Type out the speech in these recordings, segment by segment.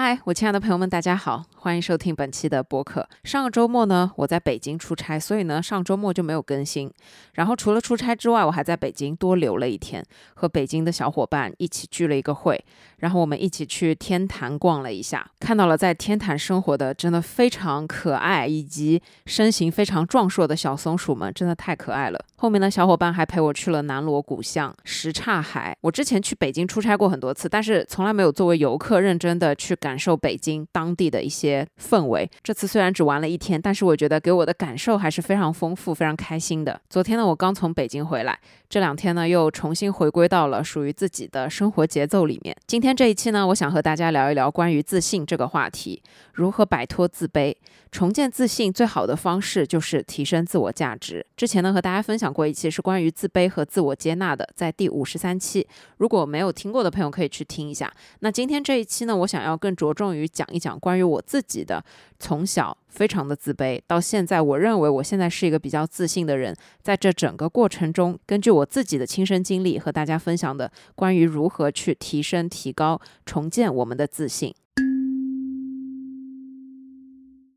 嗨，我亲爱的朋友们，大家好，欢迎收听本期的播客。上个周末呢，我在北京出差，所以呢，上周末就没有更新。然后除了出差之外，我还在北京多留了一天，和北京的小伙伴一起聚了一个会。然后我们一起去天坛逛了一下，看到了在天坛生活的真的非常可爱以及身形非常壮硕的小松鼠们，真的太可爱了。后面呢，小伙伴还陪我去了南锣鼓巷、什刹海。我之前去北京出差过很多次，但是从来没有作为游客认真的去感受北京当地的一些氛围。这次虽然只玩了一天，但是我觉得给我的感受还是非常丰富、非常开心的。昨天呢，我刚从北京回来，这两天呢又重新回归到了属于自己的生活节奏里面。今今天。这一期呢，我想和大家聊一聊关于自信这个话题，如何摆脱自卑，重建自信。最好的方式就是提升自我价值。之前呢，和大家分享过一期是关于自卑和自我接纳的，在第五十三期。如果没有听过的朋友，可以去听一下。那今天这一期呢，我想要更着重于讲一讲关于我自己的从小。非常的自卑，到现在，我认为我现在是一个比较自信的人。在这整个过程中，根据我自己的亲身经历和大家分享的关于如何去提升、提高、重建我们的自信。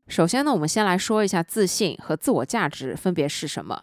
首先呢，我们先来说一下自信和自我价值分别是什么。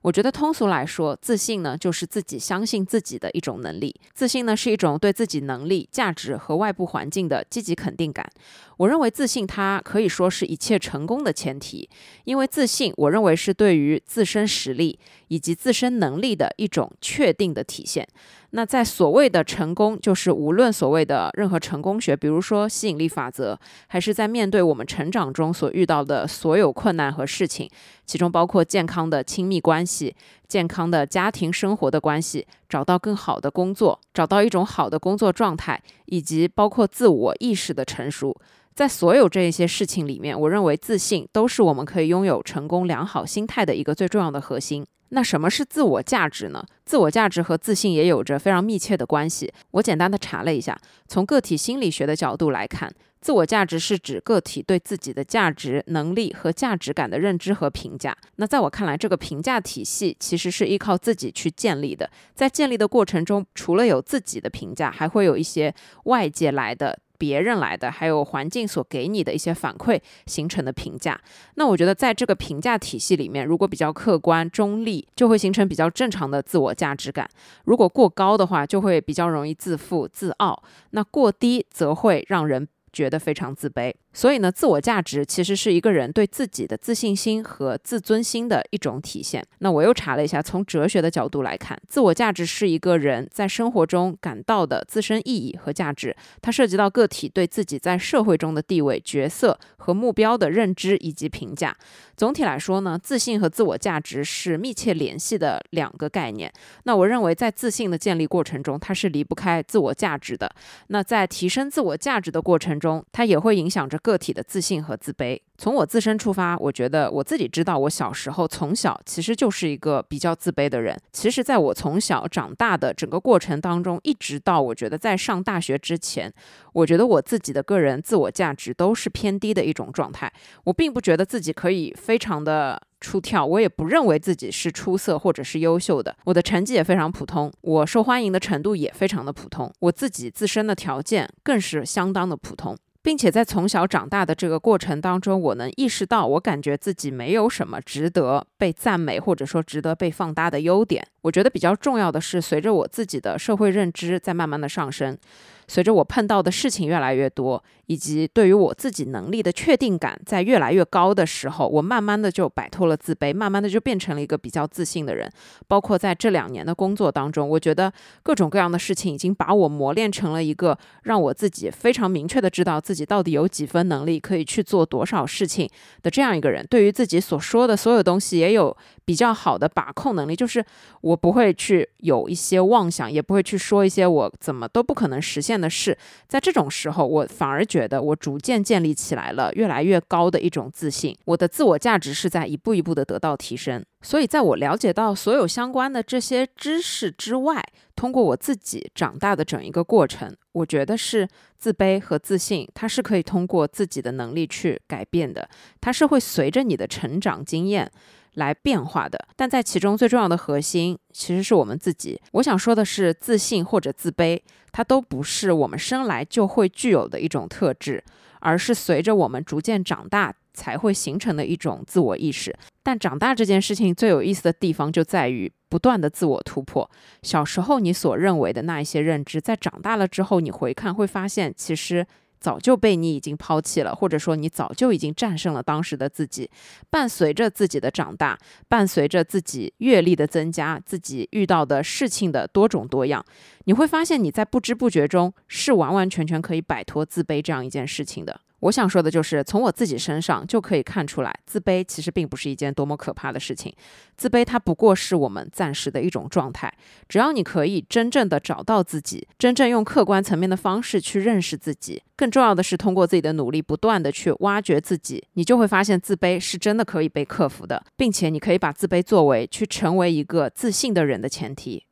我觉得通俗来说，自信呢就是自己相信自己的一种能力。自信呢是一种对自己能力、价值和外部环境的积极肯定感。我认为自信它可以说是一切成功的前提，因为自信，我认为是对于自身实力以及自身能力的一种确定的体现。那在所谓的成功，就是无论所谓的任何成功学，比如说吸引力法则，还是在面对我们成长中所遇到的所有困难和事情，其中包括健康的亲密关系、健康的家庭生活的关系，找到更好的工作，找到一种好的工作状态，以及包括自我意识的成熟，在所有这一些事情里面，我认为自信都是我们可以拥有成功良好心态的一个最重要的核心。那什么是自我价值呢？自我价值和自信也有着非常密切的关系。我简单的查了一下，从个体心理学的角度来看，自我价值是指个体对自己的价值、能力和价值感的认知和评价。那在我看来，这个评价体系其实是依靠自己去建立的。在建立的过程中，除了有自己的评价，还会有一些外界来的。别人来的，还有环境所给你的一些反馈形成的评价。那我觉得，在这个评价体系里面，如果比较客观中立，就会形成比较正常的自我价值感；如果过高的话，就会比较容易自负自傲；那过低则会让人觉得非常自卑。所以呢，自我价值其实是一个人对自己的自信心和自尊心的一种体现。那我又查了一下，从哲学的角度来看，自我价值是一个人在生活中感到的自身意义和价值。它涉及到个体对自己在社会中的地位、角色和目标的认知以及评价。总体来说呢，自信和自我价值是密切联系的两个概念。那我认为，在自信的建立过程中，它是离不开自我价值的。那在提升自我价值的过程中，它也会影响着。个体的自信和自卑。从我自身出发，我觉得我自己知道，我小时候从小其实就是一个比较自卑的人。其实，在我从小长大的整个过程当中，一直到我觉得在上大学之前，我觉得我自己的个人自我价值都是偏低的一种状态。我并不觉得自己可以非常的出挑，我也不认为自己是出色或者是优秀的。我的成绩也非常普通，我受欢迎的程度也非常的普通，我自己自身的条件更是相当的普通。并且在从小长大的这个过程当中，我能意识到，我感觉自己没有什么值得被赞美或者说值得被放大的优点。我觉得比较重要的是，随着我自己的社会认知在慢慢的上升。随着我碰到的事情越来越多，以及对于我自己能力的确定感在越来越高的时候，我慢慢的就摆脱了自卑，慢慢的就变成了一个比较自信的人。包括在这两年的工作当中，我觉得各种各样的事情已经把我磨练成了一个让我自己非常明确的知道自己到底有几分能力可以去做多少事情的这样一个人。对于自己所说的所有东西，也有比较好的把控能力，就是我不会去有一些妄想，也不会去说一些我怎么都不可能实现。的是，在这种时候，我反而觉得我逐渐建立起来了越来越高的一种自信，我的自我价值是在一步一步的得到提升。所以，在我了解到所有相关的这些知识之外，通过我自己长大的整一个过程，我觉得是自卑和自信，它是可以通过自己的能力去改变的，它是会随着你的成长经验。来变化的。但在其中最重要的核心，其实是我们自己。我想说的是，自信或者自卑，它都不是我们生来就会具有的一种特质，而是随着我们逐渐长大。才会形成的一种自我意识，但长大这件事情最有意思的地方就在于不断的自我突破。小时候你所认为的那一些认知，在长大了之后，你回看会发现，其实早就被你已经抛弃了，或者说你早就已经战胜了当时的自己。伴随着自己的长大，伴随着自己阅历的增加，自己遇到的事情的多种多样，你会发现你在不知不觉中是完完全全可以摆脱自卑这样一件事情的。我想说的就是，从我自己身上就可以看出来，自卑其实并不是一件多么可怕的事情。自卑它不过是我们暂时的一种状态。只要你可以真正的找到自己，真正用客观层面的方式去认识自己，更重要的是通过自己的努力，不断的去挖掘自己，你就会发现自卑是真的可以被克服的，并且你可以把自卑作为去成为一个自信的人的前提。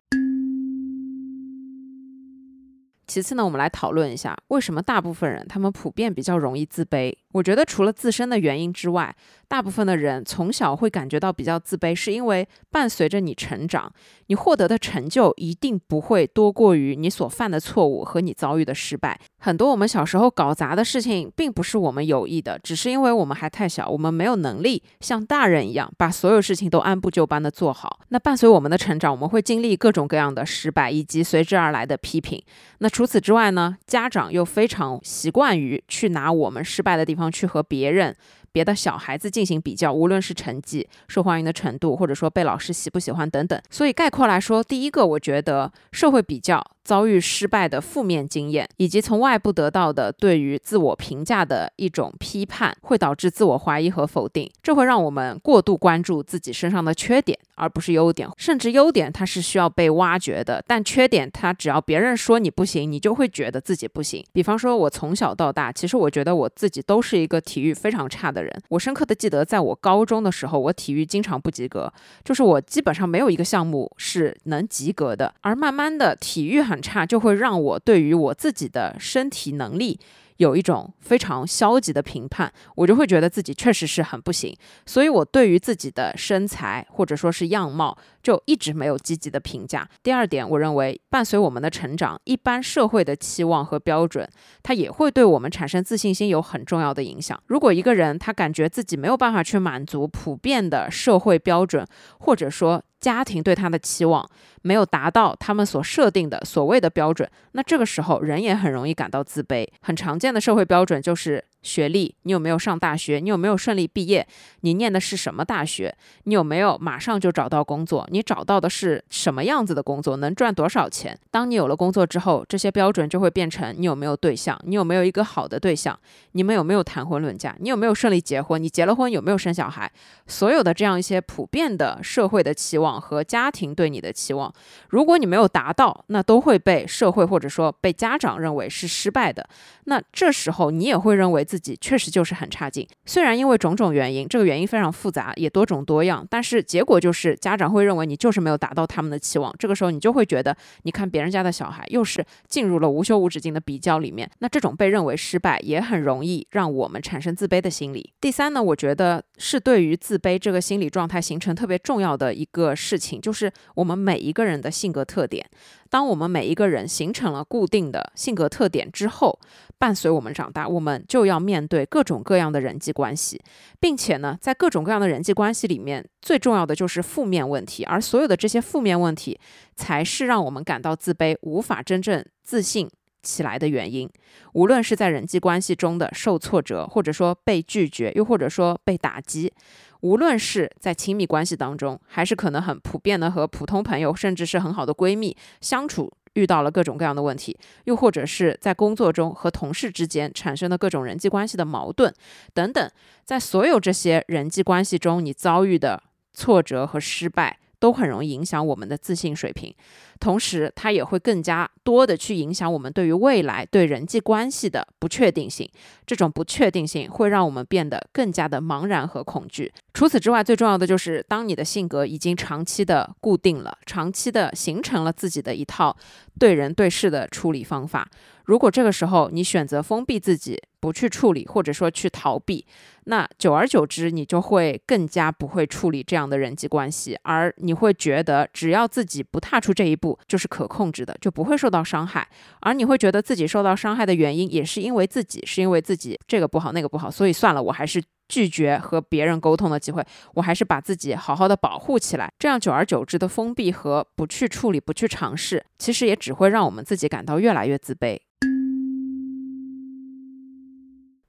其次呢，我们来讨论一下，为什么大部分人他们普遍比较容易自卑。我觉得除了自身的原因之外，大部分的人从小会感觉到比较自卑，是因为伴随着你成长，你获得的成就一定不会多过于你所犯的错误和你遭遇的失败。很多我们小时候搞砸的事情，并不是我们有意的，只是因为我们还太小，我们没有能力像大人一样把所有事情都按部就班的做好。那伴随我们的成长，我们会经历各种各样的失败，以及随之而来的批评。那除此之外呢？家长又非常习惯于去拿我们失败的地方。去和别人。别的小孩子进行比较，无论是成绩、受欢迎的程度，或者说被老师喜不喜欢等等。所以概括来说，第一个，我觉得社会比较遭遇失败的负面经验，以及从外部得到的对于自我评价的一种批判，会导致自我怀疑和否定。这会让我们过度关注自己身上的缺点，而不是优点。甚至优点它是需要被挖掘的，但缺点它只要别人说你不行，你就会觉得自己不行。比方说，我从小到大，其实我觉得我自己都是一个体育非常差的。人，我深刻的记得，在我高中的时候，我体育经常不及格，就是我基本上没有一个项目是能及格的。而慢慢的，体育很差，就会让我对于我自己的身体能力。有一种非常消极的评判，我就会觉得自己确实是很不行，所以我对于自己的身材或者说是样貌就一直没有积极的评价。第二点，我认为伴随我们的成长，一般社会的期望和标准，它也会对我们产生自信心有很重要的影响。如果一个人他感觉自己没有办法去满足普遍的社会标准，或者说，家庭对他的期望没有达到他们所设定的所谓的标准，那这个时候人也很容易感到自卑。很常见的社会标准就是。学历，你有没有上大学？你有没有顺利毕业？你念的是什么大学？你有没有马上就找到工作？你找到的是什么样子的工作？能赚多少钱？当你有了工作之后，这些标准就会变成你有没有对象？你有没有一个好的对象？你们有没有谈婚论嫁？你有没有顺利结婚？你结了婚有没有生小孩？所有的这样一些普遍的社会的期望和家庭对你的期望，如果你没有达到，那都会被社会或者说被家长认为是失败的。那这时候你也会认为。自己确实就是很差劲，虽然因为种种原因，这个原因非常复杂，也多种多样，但是结果就是家长会认为你就是没有达到他们的期望。这个时候你就会觉得，你看别人家的小孩又是进入了无休无止境的比较里面，那这种被认为失败也很容易让我们产生自卑的心理。第三呢，我觉得是对于自卑这个心理状态形成特别重要的一个事情，就是我们每一个人的性格特点。当我们每一个人形成了固定的性格特点之后，伴随我们长大，我们就要面对各种各样的人际关系，并且呢，在各种各样的人际关系里面，最重要的就是负面问题，而所有的这些负面问题，才是让我们感到自卑、无法真正自信起来的原因。无论是在人际关系中的受挫折，或者说被拒绝，又或者说被打击。无论是在亲密关系当中，还是可能很普遍的和普通朋友，甚至是很好的闺蜜相处，遇到了各种各样的问题，又或者是在工作中和同事之间产生的各种人际关系的矛盾等等，在所有这些人际关系中，你遭遇的挫折和失败。都很容易影响我们的自信水平，同时它也会更加多的去影响我们对于未来对人际关系的不确定性。这种不确定性会让我们变得更加的茫然和恐惧。除此之外，最重要的就是，当你的性格已经长期的固定了，长期的形成了自己的一套对人对事的处理方法。如果这个时候你选择封闭自己，不去处理，或者说去逃避，那久而久之，你就会更加不会处理这样的人际关系，而你会觉得只要自己不踏出这一步，就是可控制的，就不会受到伤害。而你会觉得自己受到伤害的原因，也是因为自己，是因为自己这个不好那个不好，所以算了，我还是拒绝和别人沟通的机会，我还是把自己好好的保护起来。这样久而久之的封闭和不去处理、不去尝试，其实也只会让我们自己感到越来越自卑。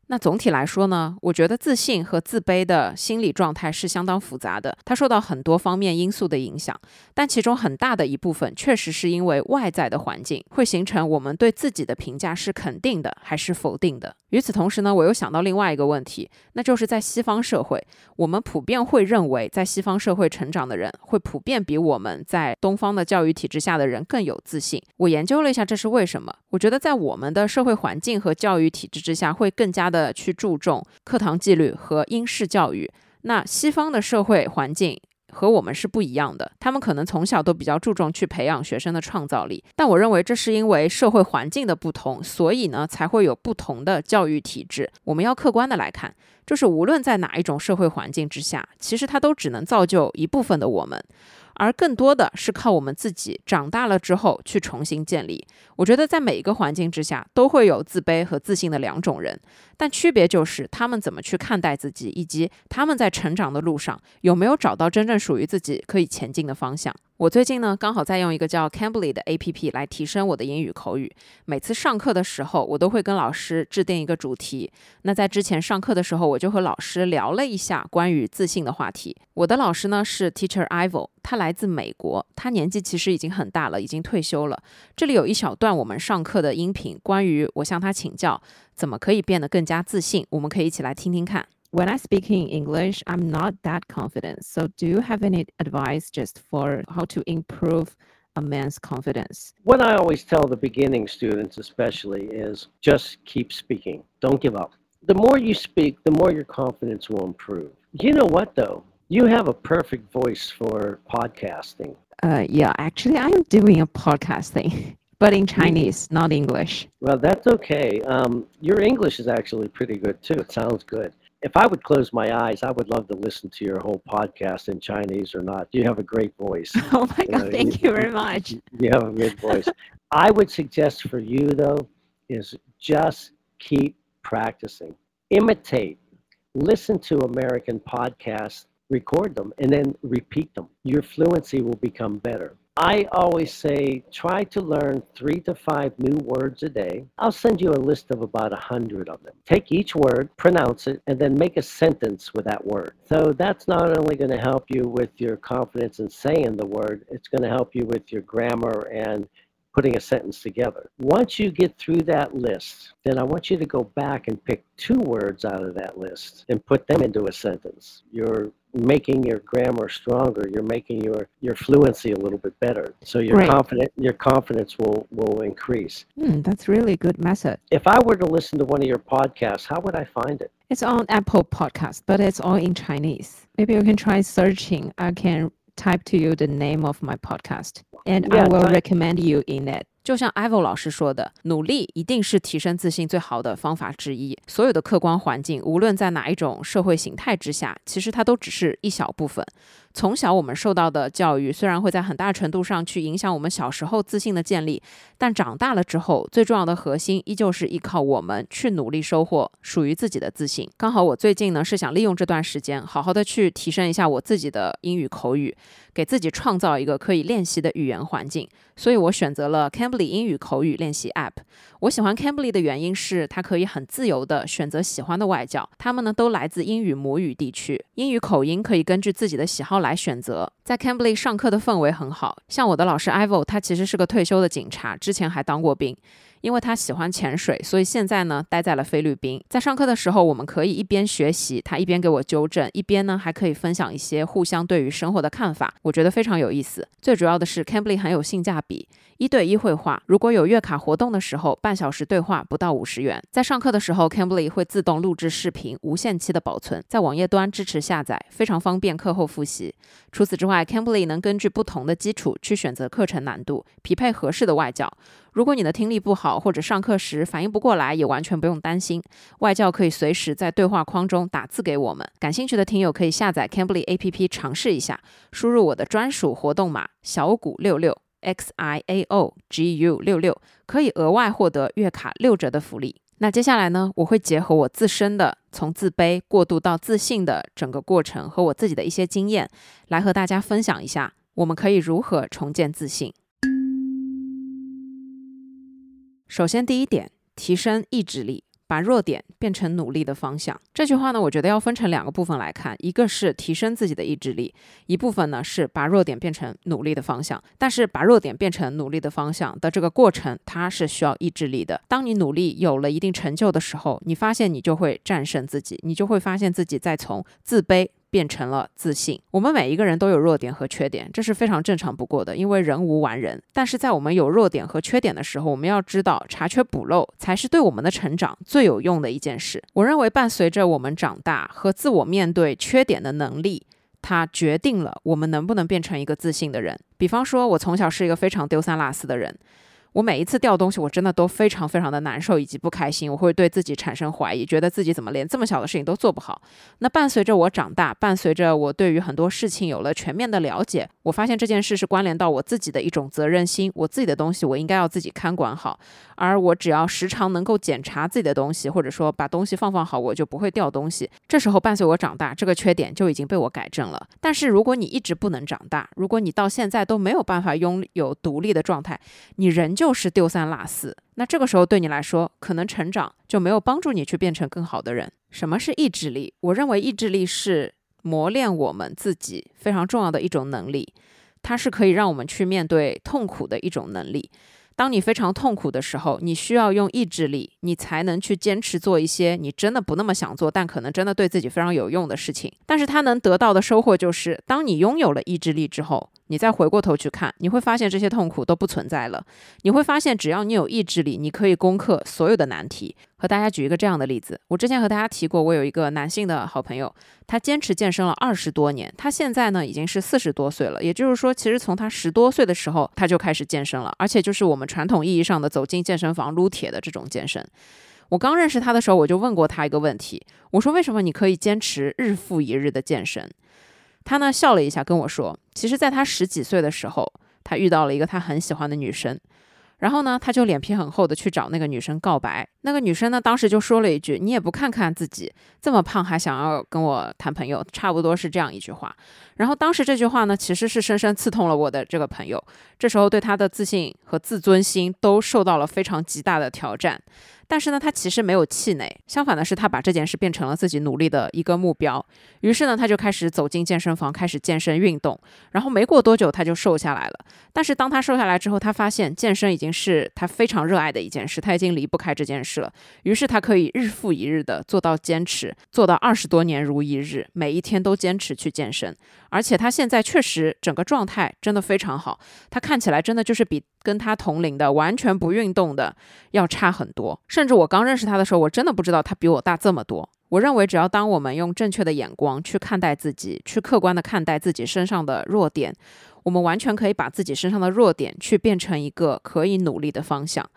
那总体来说呢，我觉得自信和自卑的心理状态是相当复杂的，它受到很多方面因素的影响，但其中很大的一部分确实是因为外在的环境会形成我们对自己的评价是肯定的还是否定的。与此同时呢，我又想到另外一个问题，那就是在西方社会，我们普遍会认为，在西方社会成长的人会普遍比我们在东方的教育体制下的人更有自信。我研究了一下，这是为什么？我觉得在我们的社会环境和教育体制之下，会更加的去注重课堂纪律和应试教育。那西方的社会环境。和我们是不一样的，他们可能从小都比较注重去培养学生的创造力，但我认为这是因为社会环境的不同，所以呢才会有不同的教育体制。我们要客观的来看，就是无论在哪一种社会环境之下，其实它都只能造就一部分的我们。而更多的是靠我们自己长大了之后去重新建立。我觉得在每一个环境之下都会有自卑和自信的两种人，但区别就是他们怎么去看待自己，以及他们在成长的路上有没有找到真正属于自己可以前进的方向。我最近呢，刚好在用一个叫 Cambly 的 APP 来提升我的英语口语。每次上课的时候，我都会跟老师制定一个主题。那在之前上课的时候，我就和老师聊了一下关于自信的话题。我的老师呢是 Teacher Ivo，他来自美国，他年纪其实已经很大了，已经退休了。这里有一小段我们上课的音频，关于我向他请教怎么可以变得更加自信，我们可以一起来听听看。When I speak in English, I'm not that confident. So, do you have any advice just for how to improve a man's confidence? What I always tell the beginning students, especially, is just keep speaking. Don't give up. The more you speak, the more your confidence will improve. You know what, though? You have a perfect voice for podcasting. Uh, yeah, actually, I'm doing a podcasting. but in Chinese, not English. Well, that's okay. Um, your English is actually pretty good too. It sounds good if I would close my eyes, I would love to listen to your whole podcast in Chinese or not. You have a great voice. Oh my God, thank you, you very much. You have a good voice. I would suggest for you, though, is just keep practicing, imitate, listen to American podcasts, record them, and then repeat them. Your fluency will become better. I always say try to learn three to five new words a day. I'll send you a list of about a hundred of them. Take each word, pronounce it, and then make a sentence with that word. So that's not only going to help you with your confidence in saying the word, it's going to help you with your grammar and putting a sentence together. Once you get through that list, then I want you to go back and pick two words out of that list and put them into a sentence. You're making your grammar stronger. You're making your, your fluency a little bit better. So your right. confident your confidence will will increase. Mm, that's really good method. If I were to listen to one of your podcasts, how would I find it? It's on Apple Podcast, but it's all in Chinese. Maybe you can try searching. I can type to you the name of my podcast and yeah, I will recommend you in it. 就像 Ivo 老师说的，努力一定是提升自信最好的方法之一。所有的客观环境，无论在哪一种社会形态之下，其实它都只是一小部分。从小我们受到的教育，虽然会在很大程度上去影响我们小时候自信的建立，但长大了之后，最重要的核心依旧是依靠我们去努力收获属于自己的自信。刚好我最近呢是想利用这段时间，好好的去提升一下我自己的英语口语，给自己创造一个可以练习的语言环境。所以我选择了 Cambly 英语口语练习 App。我喜欢 Cambly 的原因是它可以很自由的选择喜欢的外教，他们呢都来自英语母语地区，英语口音可以根据自己的喜好。来选择，在 Cambly 上课的氛围很好，像我的老师 Ivo，他其实是个退休的警察，之前还当过兵。因为他喜欢潜水，所以现在呢待在了菲律宾。在上课的时候，我们可以一边学习，他一边给我纠正，一边呢还可以分享一些互相对于生活的看法，我觉得非常有意思。最主要的是 Cambly 很有性价比，一对一绘画，如果有月卡活动的时候，半小时对话不到五十元。在上课的时候，Cambly 会自动录制视频，无限期的保存，在网页端支持下载，非常方便课后复习。除此之外，Cambly 能根据不同的基础去选择课程难度，匹配合适的外教。如果你的听力不好，或者上课时反应不过来，也完全不用担心。外教可以随时在对话框中打字给我们。感兴趣的听友可以下载 Cambly APP 尝试一下，输入我的专属活动码小谷六六 X I A O G U 六六，可以额外获得月卡六折的福利。那接下来呢，我会结合我自身的从自卑过渡到自信的整个过程和我自己的一些经验，来和大家分享一下，我们可以如何重建自信。首先，第一点，提升意志力。把弱点变成努力的方向。这句话呢，我觉得要分成两个部分来看，一个是提升自己的意志力，一部分呢是把弱点变成努力的方向。但是把弱点变成努力的方向的这个过程，它是需要意志力的。当你努力有了一定成就的时候，你发现你就会战胜自己，你就会发现自己在从自卑。变成了自信。我们每一个人都有弱点和缺点，这是非常正常不过的，因为人无完人。但是在我们有弱点和缺点的时候，我们要知道查缺补漏才是对我们的成长最有用的一件事。我认为，伴随着我们长大和自我面对缺点的能力，它决定了我们能不能变成一个自信的人。比方说，我从小是一个非常丢三落四的人。我每一次掉东西，我真的都非常非常的难受以及不开心，我会对自己产生怀疑，觉得自己怎么连这么小的事情都做不好。那伴随着我长大，伴随着我对于很多事情有了全面的了解，我发现这件事是关联到我自己的一种责任心，我自己的东西我应该要自己看管好。而我只要时常能够检查自己的东西，或者说把东西放放好，我就不会掉东西。这时候伴随我长大，这个缺点就已经被我改正了。但是如果你一直不能长大，如果你到现在都没有办法拥有独立的状态，你仍旧。就是丢三落四，那这个时候对你来说，可能成长就没有帮助你去变成更好的人。什么是意志力？我认为意志力是磨练我们自己非常重要的一种能力，它是可以让我们去面对痛苦的一种能力。当你非常痛苦的时候，你需要用意志力，你才能去坚持做一些你真的不那么想做，但可能真的对自己非常有用的事情。但是它能得到的收获就是，当你拥有了意志力之后，你再回过头去看，你会发现这些痛苦都不存在了。你会发现，只要你有意志力，你可以攻克所有的难题。和大家举一个这样的例子，我之前和大家提过，我有一个男性的好朋友，他坚持健身了二十多年，他现在呢已经是四十多岁了。也就是说，其实从他十多岁的时候他就开始健身了，而且就是我们传统意义上的走进健身房撸铁的这种健身。我刚认识他的时候，我就问过他一个问题，我说：“为什么你可以坚持日复一日的健身？”他呢笑了一下，跟我说：“其实，在他十几岁的时候，他遇到了一个他很喜欢的女生。”然后呢，他就脸皮很厚的去找那个女生告白。那个女生呢，当时就说了一句：“你也不看看自己这么胖，还想要跟我谈朋友？”差不多是这样一句话。然后当时这句话呢，其实是深深刺痛了我的这个朋友。这时候对他的自信和自尊心都受到了非常极大的挑战。但是呢，他其实没有气馁，相反的是，他把这件事变成了自己努力的一个目标。于是呢，他就开始走进健身房，开始健身运动。然后没过多久，他就瘦下来了。但是当他瘦下来之后，他发现健身已经是他非常热爱的一件事，他已经离不开这件事了。于是他可以日复一日的做到坚持，做到二十多年如一日，每一天都坚持去健身。而且他现在确实整个状态真的非常好，他看起来真的就是比跟他同龄的完全不运动的要差很多。甚至我刚认识他的时候，我真的不知道他比我大这么多。我认为，只要当我们用正确的眼光去看待自己，去客观的看待自己身上的弱点，我们完全可以把自己身上的弱点去变成一个可以努力的方向。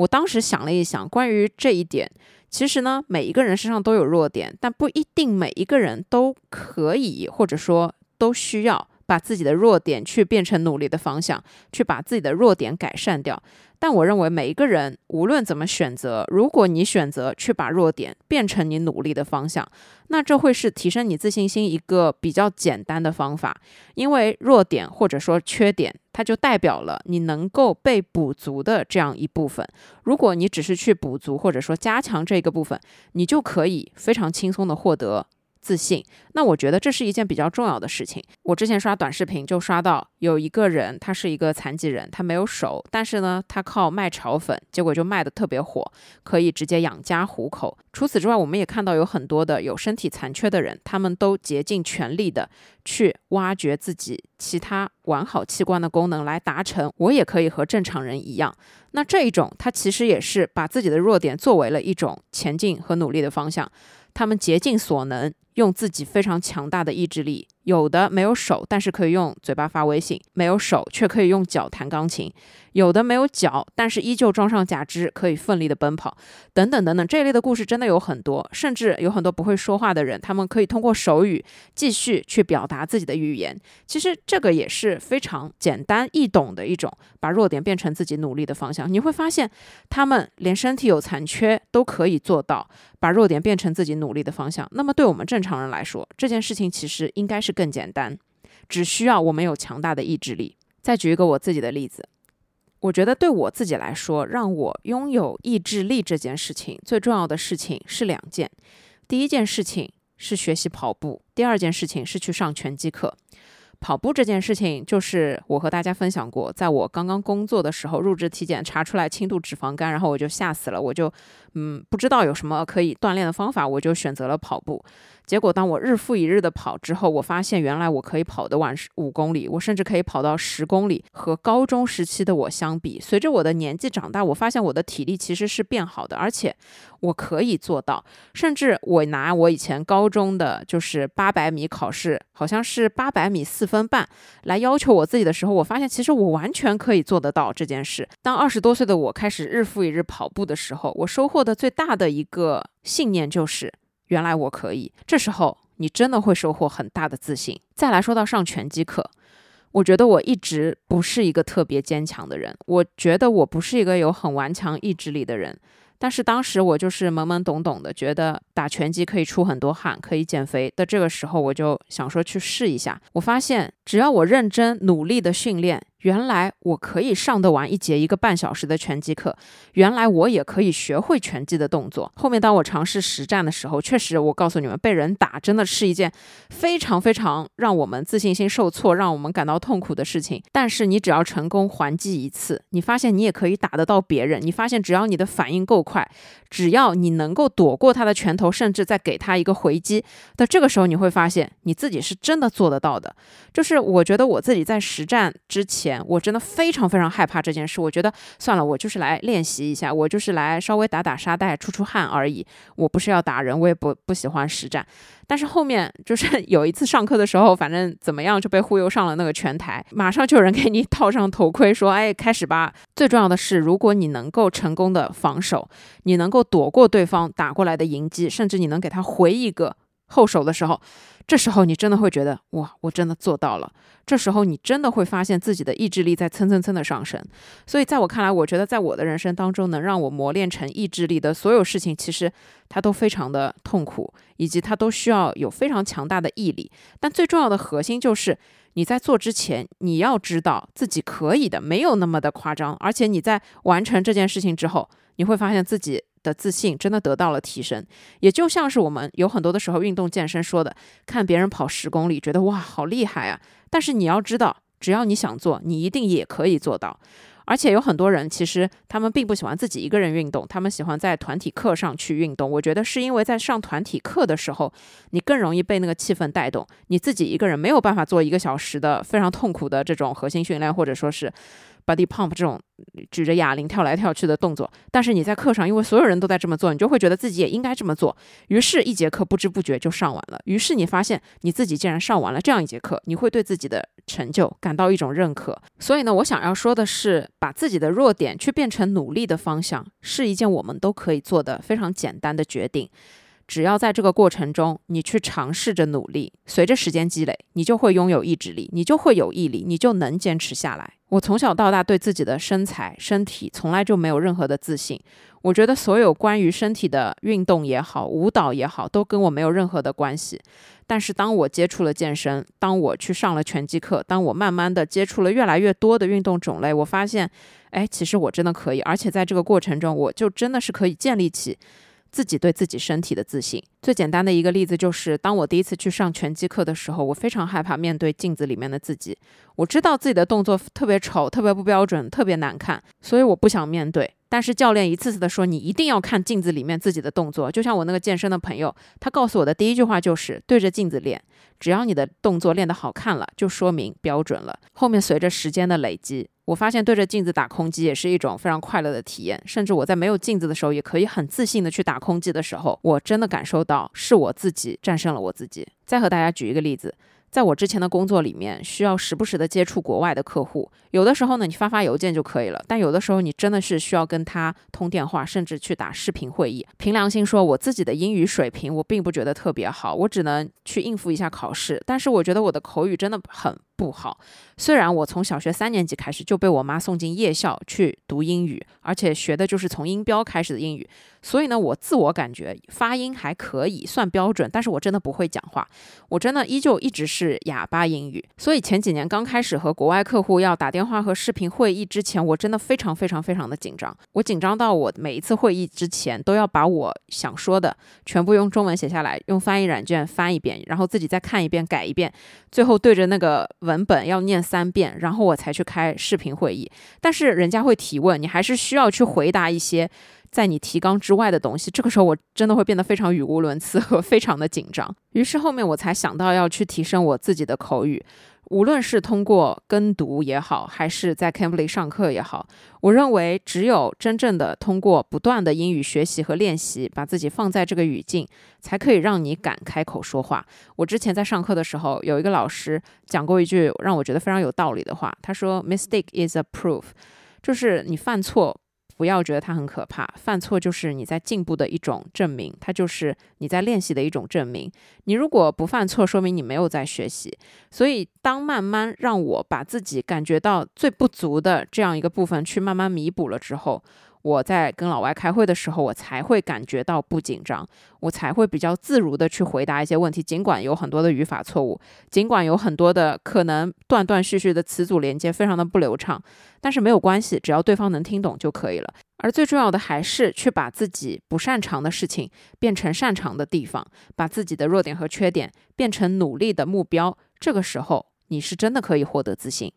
我当时想了一想，关于这一点，其实呢，每一个人身上都有弱点，但不一定每一个人都可以，或者说。都需要把自己的弱点去变成努力的方向，去把自己的弱点改善掉。但我认为每一个人无论怎么选择，如果你选择去把弱点变成你努力的方向，那这会是提升你自信心一个比较简单的方法。因为弱点或者说缺点，它就代表了你能够被补足的这样一部分。如果你只是去补足或者说加强这个部分，你就可以非常轻松的获得。自信，那我觉得这是一件比较重要的事情。我之前刷短视频就刷到有一个人，他是一个残疾人，他没有手，但是呢，他靠卖炒粉，结果就卖的特别火，可以直接养家糊口。除此之外，我们也看到有很多的有身体残缺的人，他们都竭尽全力的去挖掘自己其他完好器官的功能，来达成我也可以和正常人一样。那这一种，他其实也是把自己的弱点作为了一种前进和努力的方向。他们竭尽所能。用自己非常强大的意志力有的没有手，但是可以用嘴巴发微信；没有手却可以用脚弹钢琴；有的没有脚，但是依旧装上假肢，可以奋力的奔跑。等等等等，这一类的故事真的有很多，甚至有很多不会说话的人，他们可以通过手语继续去表达自己的语言。其实这个也是非常简单易懂的一种，把弱点变成自己努力的方向。你会发现，他们连身体有残缺都可以做到。把弱点变成自己努力的方向，那么对我们正常人来说，这件事情其实应该是更简单，只需要我们有强大的意志力。再举一个我自己的例子，我觉得对我自己来说，让我拥有意志力这件事情最重要的事情是两件，第一件事情是学习跑步，第二件事情是去上拳击课。跑步这件事情，就是我和大家分享过，在我刚刚工作的时候，入职体检查出来轻度脂肪肝，然后我就吓死了，我就嗯不知道有什么可以锻炼的方法，我就选择了跑步。结果，当我日复一日的跑之后，我发现原来我可以跑得完五公里，我甚至可以跑到十公里。和高中时期的我相比，随着我的年纪长大，我发现我的体力其实是变好的，而且我可以做到。甚至我拿我以前高中的就是八百米考试，好像是八百米四分半来要求我自己的时候，我发现其实我完全可以做得到这件事。当二十多岁的我开始日复一日跑步的时候，我收获的最大的一个信念就是。原来我可以，这时候你真的会收获很大的自信。再来说到上拳击课，我觉得我一直不是一个特别坚强的人，我觉得我不是一个有很顽强意志力的人。但是当时我就是懵懵懂懂的，觉得打拳击可以出很多汗，可以减肥的这个时候，我就想说去试一下。我发现只要我认真努力的训练。原来我可以上得完一节一个半小时的拳击课，原来我也可以学会拳击的动作。后面当我尝试实战的时候，确实，我告诉你们，被人打真的是一件非常非常让我们自信心受挫、让我们感到痛苦的事情。但是你只要成功还击一次，你发现你也可以打得到别人。你发现只要你的反应够快，只要你能够躲过他的拳头，甚至再给他一个回击的这个时候，你会发现你自己是真的做得到的。就是我觉得我自己在实战之前。我真的非常非常害怕这件事。我觉得算了，我就是来练习一下，我就是来稍微打打沙袋、出出汗而已。我不是要打人，我也不不喜欢实战。但是后面就是 有一次上课的时候，反正怎么样就被忽悠上了那个拳台，马上就有人给你套上头盔，说：“哎，开始吧。”最重要的是，如果你能够成功的防守，你能够躲过对方打过来的迎击，甚至你能给他回一个后手的时候。这时候你真的会觉得哇，我真的做到了。这时候你真的会发现自己的意志力在蹭蹭蹭的上升。所以在我看来，我觉得在我的人生当中，能让我磨练成意志力的所有事情，其实它都非常的痛苦，以及它都需要有非常强大的毅力。但最重要的核心就是你在做之前，你要知道自己可以的，没有那么的夸张。而且你在完成这件事情之后，你会发现自己。的自信真的得到了提升，也就像是我们有很多的时候运动健身说的，看别人跑十公里，觉得哇好厉害啊！但是你要知道，只要你想做，你一定也可以做到。而且有很多人其实他们并不喜欢自己一个人运动，他们喜欢在团体课上去运动。我觉得是因为在上团体课的时候，你更容易被那个气氛带动，你自己一个人没有办法做一个小时的非常痛苦的这种核心训练，或者说是。Body pump 这种举着哑铃跳来跳去的动作，但是你在课上，因为所有人都在这么做，你就会觉得自己也应该这么做。于是，一节课不知不觉就上完了。于是，你发现你自己竟然上完了这样一节课，你会对自己的成就感到一种认可。所以呢，我想要说的是，把自己的弱点去变成努力的方向，是一件我们都可以做的非常简单的决定。只要在这个过程中，你去尝试着努力，随着时间积累，你就会拥有意志力，你就会有毅力，你就能坚持下来。我从小到大对自己的身材、身体从来就没有任何的自信。我觉得所有关于身体的运动也好，舞蹈也好，都跟我没有任何的关系。但是当我接触了健身，当我去上了拳击课，当我慢慢的接触了越来越多的运动种类，我发现，哎，其实我真的可以，而且在这个过程中，我就真的是可以建立起。自己对自己身体的自信，最简单的一个例子就是，当我第一次去上拳击课的时候，我非常害怕面对镜子里面的自己。我知道自己的动作特别丑、特别不标准、特别难看，所以我不想面对。但是教练一次次的说，你一定要看镜子里面自己的动作。就像我那个健身的朋友，他告诉我的第一句话就是对着镜子练，只要你的动作练得好看了，就说明标准了。后面随着时间的累积。我发现对着镜子打空击也是一种非常快乐的体验，甚至我在没有镜子的时候，也可以很自信的去打空击的时候，我真的感受到是我自己战胜了我自己。再和大家举一个例子，在我之前的工作里面，需要时不时的接触国外的客户，有的时候呢，你发发邮件就可以了，但有的时候你真的是需要跟他通电话，甚至去打视频会议。凭良心说，我自己的英语水平我并不觉得特别好，我只能去应付一下考试，但是我觉得我的口语真的很。不好。虽然我从小学三年级开始就被我妈送进夜校去读英语，而且学的就是从音标开始的英语，所以呢，我自我感觉发音还可以，算标准。但是我真的不会讲话，我真的依旧一直是哑巴英语。所以前几年刚开始和国外客户要打电话和视频会议之前，我真的非常非常非常的紧张。我紧张到我每一次会议之前都要把我想说的全部用中文写下来，用翻译软件翻一遍，然后自己再看一遍改一遍，最后对着那个。文本要念三遍，然后我才去开视频会议。但是人家会提问，你还是需要去回答一些在你提纲之外的东西。这个时候我真的会变得非常语无伦次和非常的紧张。于是后面我才想到要去提升我自己的口语。无论是通过跟读也好，还是在 Cambly 上课也好，我认为只有真正的通过不断的英语学习和练习，把自己放在这个语境，才可以让你敢开口说话。我之前在上课的时候，有一个老师讲过一句让我觉得非常有道理的话，他说：“Mistake is a proof，就是你犯错。”不要觉得它很可怕，犯错就是你在进步的一种证明，它就是你在练习的一种证明。你如果不犯错，说明你没有在学习。所以，当慢慢让我把自己感觉到最不足的这样一个部分去慢慢弥补了之后。我在跟老外开会的时候，我才会感觉到不紧张，我才会比较自如的去回答一些问题。尽管有很多的语法错误，尽管有很多的可能断断续续的词组连接非常的不流畅，但是没有关系，只要对方能听懂就可以了。而最重要的还是去把自己不擅长的事情变成擅长的地方，把自己的弱点和缺点变成努力的目标。这个时候，你是真的可以获得自信。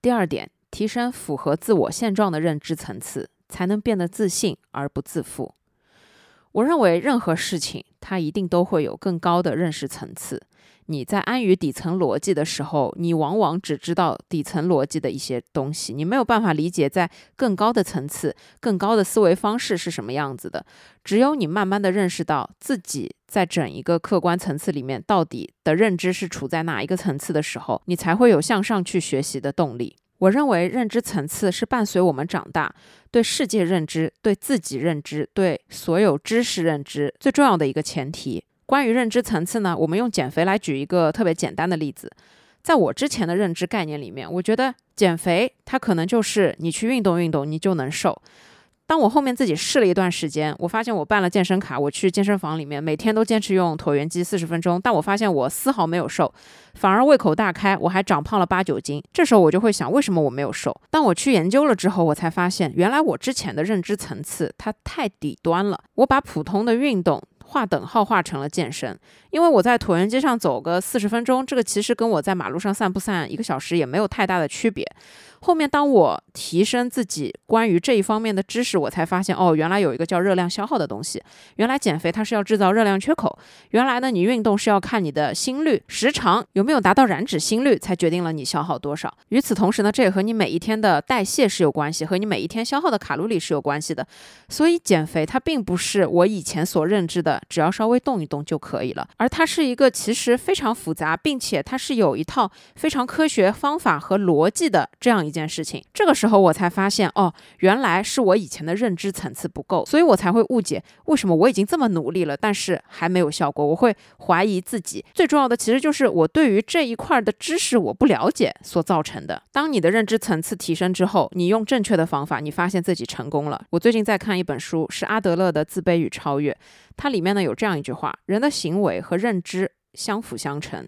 第二点。提升符合自我现状的认知层次，才能变得自信而不自负。我认为任何事情，它一定都会有更高的认识层次。你在安于底层逻辑的时候，你往往只知道底层逻辑的一些东西，你没有办法理解在更高的层次、更高的思维方式是什么样子的。只有你慢慢的认识到自己在整一个客观层次里面到底的认知是处在哪一个层次的时候，你才会有向上去学习的动力。我认为认知层次是伴随我们长大，对世界认知、对自己认知、对所有知识认知最重要的一个前提。关于认知层次呢，我们用减肥来举一个特别简单的例子。在我之前的认知概念里面，我觉得减肥它可能就是你去运动运动，你就能瘦。当我后面自己试了一段时间，我发现我办了健身卡，我去健身房里面每天都坚持用椭圆机四十分钟，但我发现我丝毫没有瘦，反而胃口大开，我还长胖了八九斤。这时候我就会想，为什么我没有瘦？当我去研究了之后，我才发现，原来我之前的认知层次它太底端了，我把普通的运动。画等号画成了健身，因为我在椭圆机上走个四十分钟，这个其实跟我在马路上散步散一个小时也没有太大的区别。后面当我提升自己关于这一方面的知识，我才发现哦，原来有一个叫热量消耗的东西。原来减肥它是要制造热量缺口。原来呢，你运动是要看你的心率时长有没有达到燃脂心率，才决定了你消耗多少。与此同时呢，这也和你每一天的代谢是有关系，和你每一天消耗的卡路里是有关系的。所以减肥它并不是我以前所认知的。只要稍微动一动就可以了，而它是一个其实非常复杂，并且它是有一套非常科学方法和逻辑的这样一件事情。这个时候我才发现，哦，原来是我以前的认知层次不够，所以我才会误解为什么我已经这么努力了，但是还没有效果。我会怀疑自己。最重要的其实就是我对于这一块的知识我不了解所造成的。当你的认知层次提升之后，你用正确的方法，你发现自己成功了。我最近在看一本书，是阿德勒的《自卑与超越》。它里面呢有这样一句话：人的行为和认知相辅相成，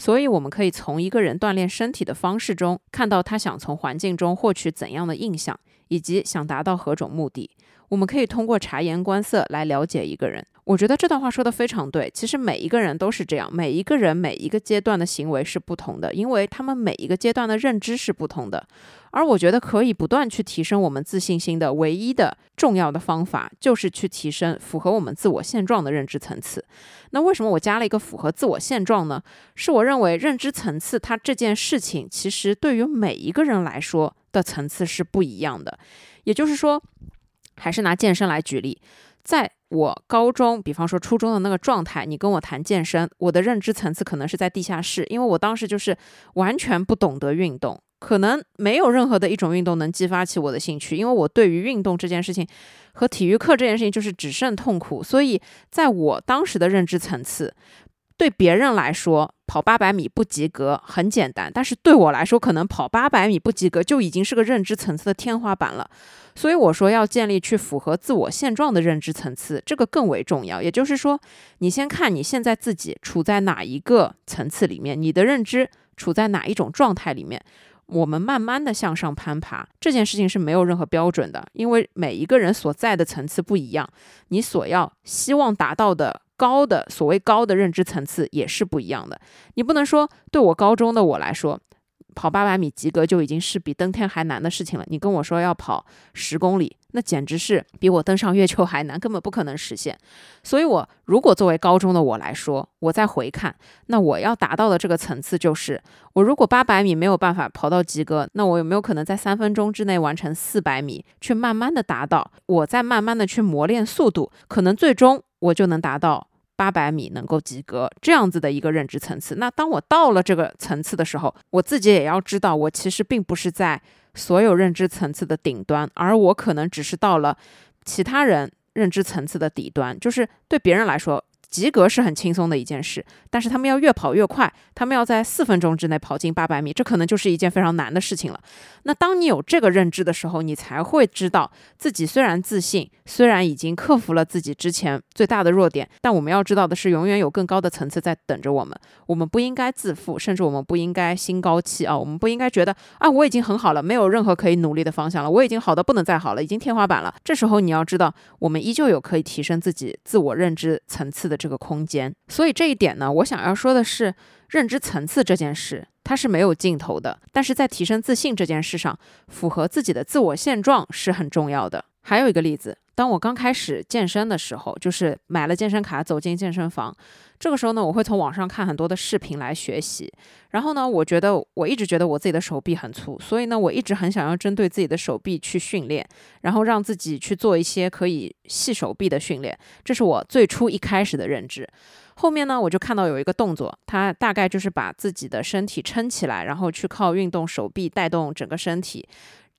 所以我们可以从一个人锻炼身体的方式中，看到他想从环境中获取怎样的印象，以及想达到何种目的。我们可以通过察言观色来了解一个人。我觉得这段话说的非常对。其实每一个人都是这样，每一个人每一个阶段的行为是不同的，因为他们每一个阶段的认知是不同的。而我觉得可以不断去提升我们自信心的唯一的重要的方法，就是去提升符合我们自我现状的认知层次。那为什么我加了一个符合自我现状呢？是我认为认知层次它这件事情，其实对于每一个人来说的层次是不一样的。也就是说。还是拿健身来举例，在我高中，比方说初中的那个状态，你跟我谈健身，我的认知层次可能是在地下室，因为我当时就是完全不懂得运动，可能没有任何的一种运动能激发起我的兴趣，因为我对于运动这件事情和体育课这件事情就是只剩痛苦，所以在我当时的认知层次。对别人来说，跑八百米不及格很简单，但是对我来说，可能跑八百米不及格就已经是个认知层次的天花板了。所以我说要建立去符合自我现状的认知层次，这个更为重要。也就是说，你先看你现在自己处在哪一个层次里面，你的认知处在哪一种状态里面，我们慢慢的向上攀爬。这件事情是没有任何标准的，因为每一个人所在的层次不一样，你所要希望达到的。高的所谓高的认知层次也是不一样的。你不能说对我高中的我来说，跑八百米及格就已经是比登天还难的事情了。你跟我说要跑十公里，那简直是比我登上月球还难，根本不可能实现。所以，我如果作为高中的我来说，我再回看，那我要达到的这个层次就是：我如果八百米没有办法跑到及格，那我有没有可能在三分钟之内完成四百米，去慢慢的达到？我再慢慢的去磨练速度，可能最终我就能达到。八百米能够及格这样子的一个认知层次，那当我到了这个层次的时候，我自己也要知道，我其实并不是在所有认知层次的顶端，而我可能只是到了其他人认知层次的底端，就是对别人来说。及格是很轻松的一件事，但是他们要越跑越快，他们要在四分钟之内跑进八百米，这可能就是一件非常难的事情了。那当你有这个认知的时候，你才会知道自己虽然自信，虽然已经克服了自己之前最大的弱点，但我们要知道的是，永远有更高的层次在等着我们。我们不应该自负，甚至我们不应该心高气傲，我们不应该觉得啊，我已经很好了，没有任何可以努力的方向了，我已经好的不能再好了，已经天花板了。这时候你要知道，我们依旧有可以提升自己自我认知层次的。这个空间，所以这一点呢，我想要说的是，认知层次这件事它是没有尽头的，但是在提升自信这件事上，符合自己的自我现状是很重要的。还有一个例子，当我刚开始健身的时候，就是买了健身卡走进健身房。这个时候呢，我会从网上看很多的视频来学习。然后呢，我觉得我一直觉得我自己的手臂很粗，所以呢，我一直很想要针对自己的手臂去训练，然后让自己去做一些可以细手臂的训练。这是我最初一开始的认知。后面呢，我就看到有一个动作，它大概就是把自己的身体撑起来，然后去靠运动手臂带动整个身体。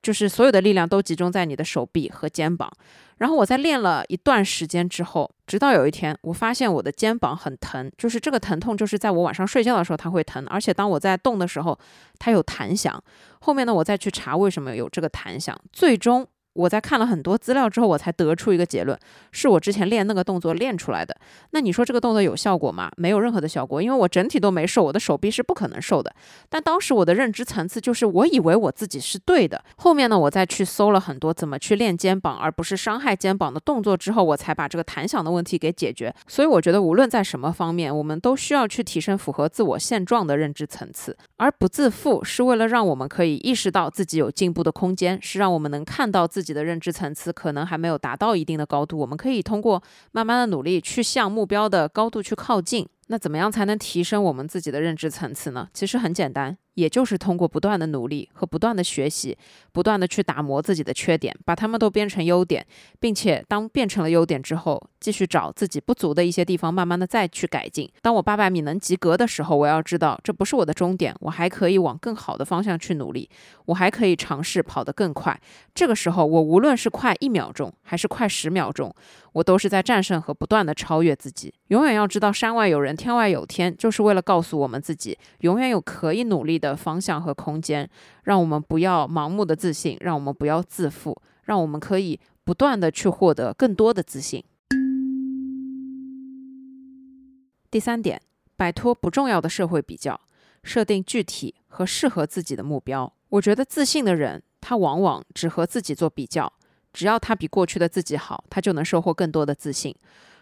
就是所有的力量都集中在你的手臂和肩膀，然后我在练了一段时间之后，直到有一天我发现我的肩膀很疼，就是这个疼痛就是在我晚上睡觉的时候它会疼，而且当我在动的时候它有弹响。后面呢，我再去查为什么有这个弹响，最终。我在看了很多资料之后，我才得出一个结论，是我之前练那个动作练出来的。那你说这个动作有效果吗？没有任何的效果，因为我整体都没瘦，我的手臂是不可能瘦的。但当时我的认知层次就是，我以为我自己是对的。后面呢，我再去搜了很多怎么去练肩膀，而不是伤害肩膀的动作之后，我才把这个弹响的问题给解决。所以我觉得，无论在什么方面，我们都需要去提升符合自我现状的认知层次，而不自负，是为了让我们可以意识到自己有进步的空间，是让我们能看到自。自己的认知层次可能还没有达到一定的高度，我们可以通过慢慢的努力去向目标的高度去靠近。那怎么样才能提升我们自己的认知层次呢？其实很简单。也就是通过不断的努力和不断的学习，不断的去打磨自己的缺点，把它们都变成优点，并且当变成了优点之后，继续找自己不足的一些地方，慢慢的再去改进。当我八百米能及格的时候，我要知道这不是我的终点，我还可以往更好的方向去努力，我还可以尝试跑得更快。这个时候，我无论是快一秒钟还是快十秒钟，我都是在战胜和不断的超越自己。永远要知道山外有人，天外有天，就是为了告诉我们自己，永远有可以努力的。方向和空间，让我们不要盲目的自信，让我们不要自负，让我们可以不断的去获得更多的自信。第三点，摆脱不重要的社会比较，设定具体和适合自己的目标。我觉得自信的人，他往往只和自己做比较，只要他比过去的自己好，他就能收获更多的自信。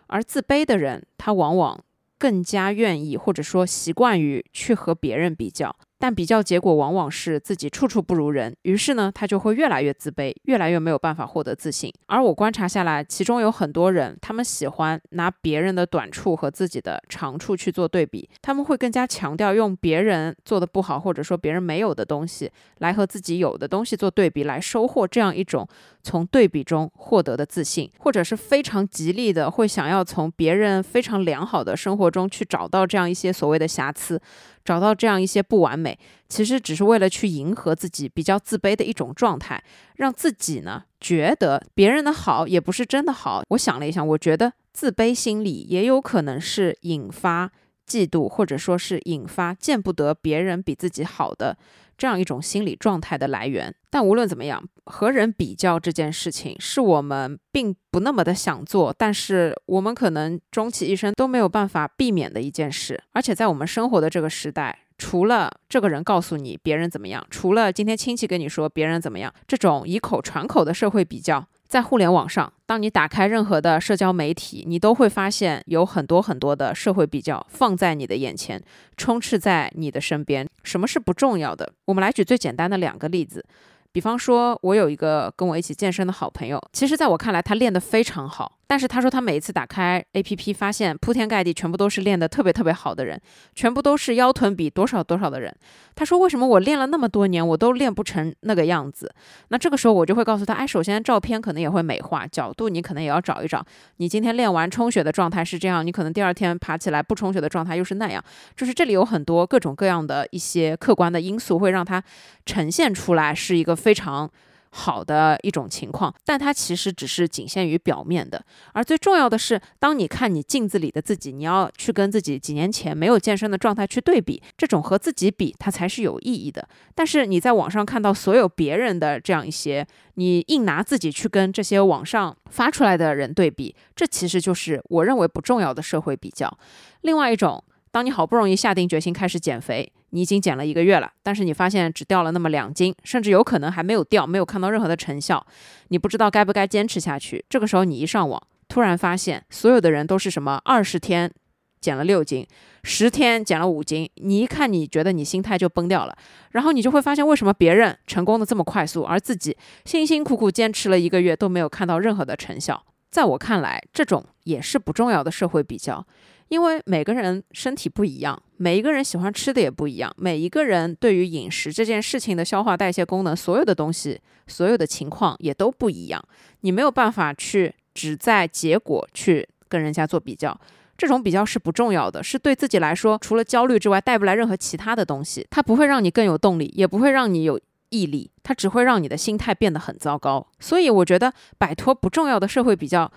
而自卑的人，他往往更加愿意或者说习惯于去和别人比较。但比较结果往往是自己处处不如人，于是呢，他就会越来越自卑，越来越没有办法获得自信。而我观察下来，其中有很多人，他们喜欢拿别人的短处和自己的长处去做对比，他们会更加强调用别人做的不好，或者说别人没有的东西，来和自己有的东西做对比，来收获这样一种从对比中获得的自信，或者是非常极力的会想要从别人非常良好的生活中去找到这样一些所谓的瑕疵，找到这样一些不完美，其实只是为了去迎合自己比较自卑的一种状态，让自己呢觉得别人的好也不是真的好。我想了一想，我觉得自卑心理也有可能是引发嫉妒，或者说是引发见不得别人比自己好的。这样一种心理状态的来源，但无论怎么样，和人比较这件事情是我们并不那么的想做，但是我们可能终其一生都没有办法避免的一件事。而且在我们生活的这个时代，除了这个人告诉你别人怎么样，除了今天亲戚跟你说别人怎么样，这种以口传口的社会比较。在互联网上，当你打开任何的社交媒体，你都会发现有很多很多的社会比较放在你的眼前，充斥在你的身边。什么是不重要的？我们来举最简单的两个例子。比方说，我有一个跟我一起健身的好朋友，其实在我看来，他练得非常好。但是他说，他每一次打开 APP，发现铺天盖地全部都是练得特别特别好的人，全部都是腰臀比多少多少的人。他说，为什么我练了那么多年，我都练不成那个样子？那这个时候我就会告诉他，哎，首先照片可能也会美化，角度你可能也要找一找。你今天练完充血的状态是这样，你可能第二天爬起来不充血的状态又是那样。就是这里有很多各种各样的一些客观的因素，会让它呈现出来是一个非常。好的一种情况，但它其实只是仅限于表面的。而最重要的是，当你看你镜子里的自己，你要去跟自己几年前没有健身的状态去对比，这种和自己比，它才是有意义的。但是你在网上看到所有别人的这样一些，你硬拿自己去跟这些网上发出来的人对比，这其实就是我认为不重要的社会比较。另外一种，当你好不容易下定决心开始减肥。你已经减了一个月了，但是你发现只掉了那么两斤，甚至有可能还没有掉，没有看到任何的成效，你不知道该不该坚持下去。这个时候你一上网，突然发现所有的人都是什么二十天减了六斤，十天减了五斤，你一看你觉得你心态就崩掉了，然后你就会发现为什么别人成功的这么快速，而自己辛辛苦苦坚持了一个月都没有看到任何的成效。在我看来，这种也是不重要的社会比较。因为每个人身体不一样，每一个人喜欢吃的也不一样，每一个人对于饮食这件事情的消化代谢功能，所有的东西，所有的情况也都不一样。你没有办法去只在结果去跟人家做比较，这种比较是不重要的，是对自己来说，除了焦虑之外，带不来任何其他的东西。它不会让你更有动力，也不会让你有毅力，它只会让你的心态变得很糟糕。所以，我觉得摆脱不重要的社会比较。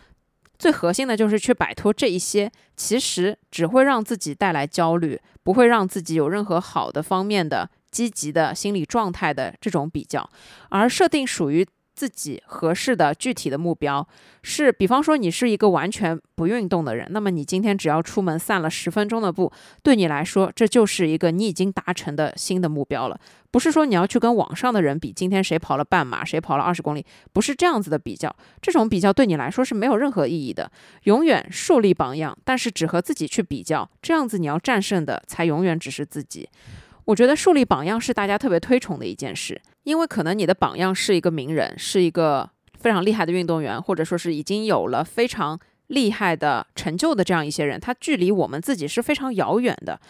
最核心的就是去摆脱这一些，其实只会让自己带来焦虑，不会让自己有任何好的方面的积极的心理状态的这种比较，而设定属于。自己合适的具体的目标是，比方说你是一个完全不运动的人，那么你今天只要出门散了十分钟的步，对你来说这就是一个你已经达成的新的目标了。不是说你要去跟网上的人比，今天谁跑了半马，谁跑了二十公里，不是这样子的比较。这种比较对你来说是没有任何意义的。永远树立榜样，但是只和自己去比较，这样子你要战胜的才永远只是自己。我觉得树立榜样是大家特别推崇的一件事，因为可能你的榜样是一个名人，是一个非常厉害的运动员，或者说是已经有了非常厉害的成就的这样一些人，他距离我们自己是非常遥远的。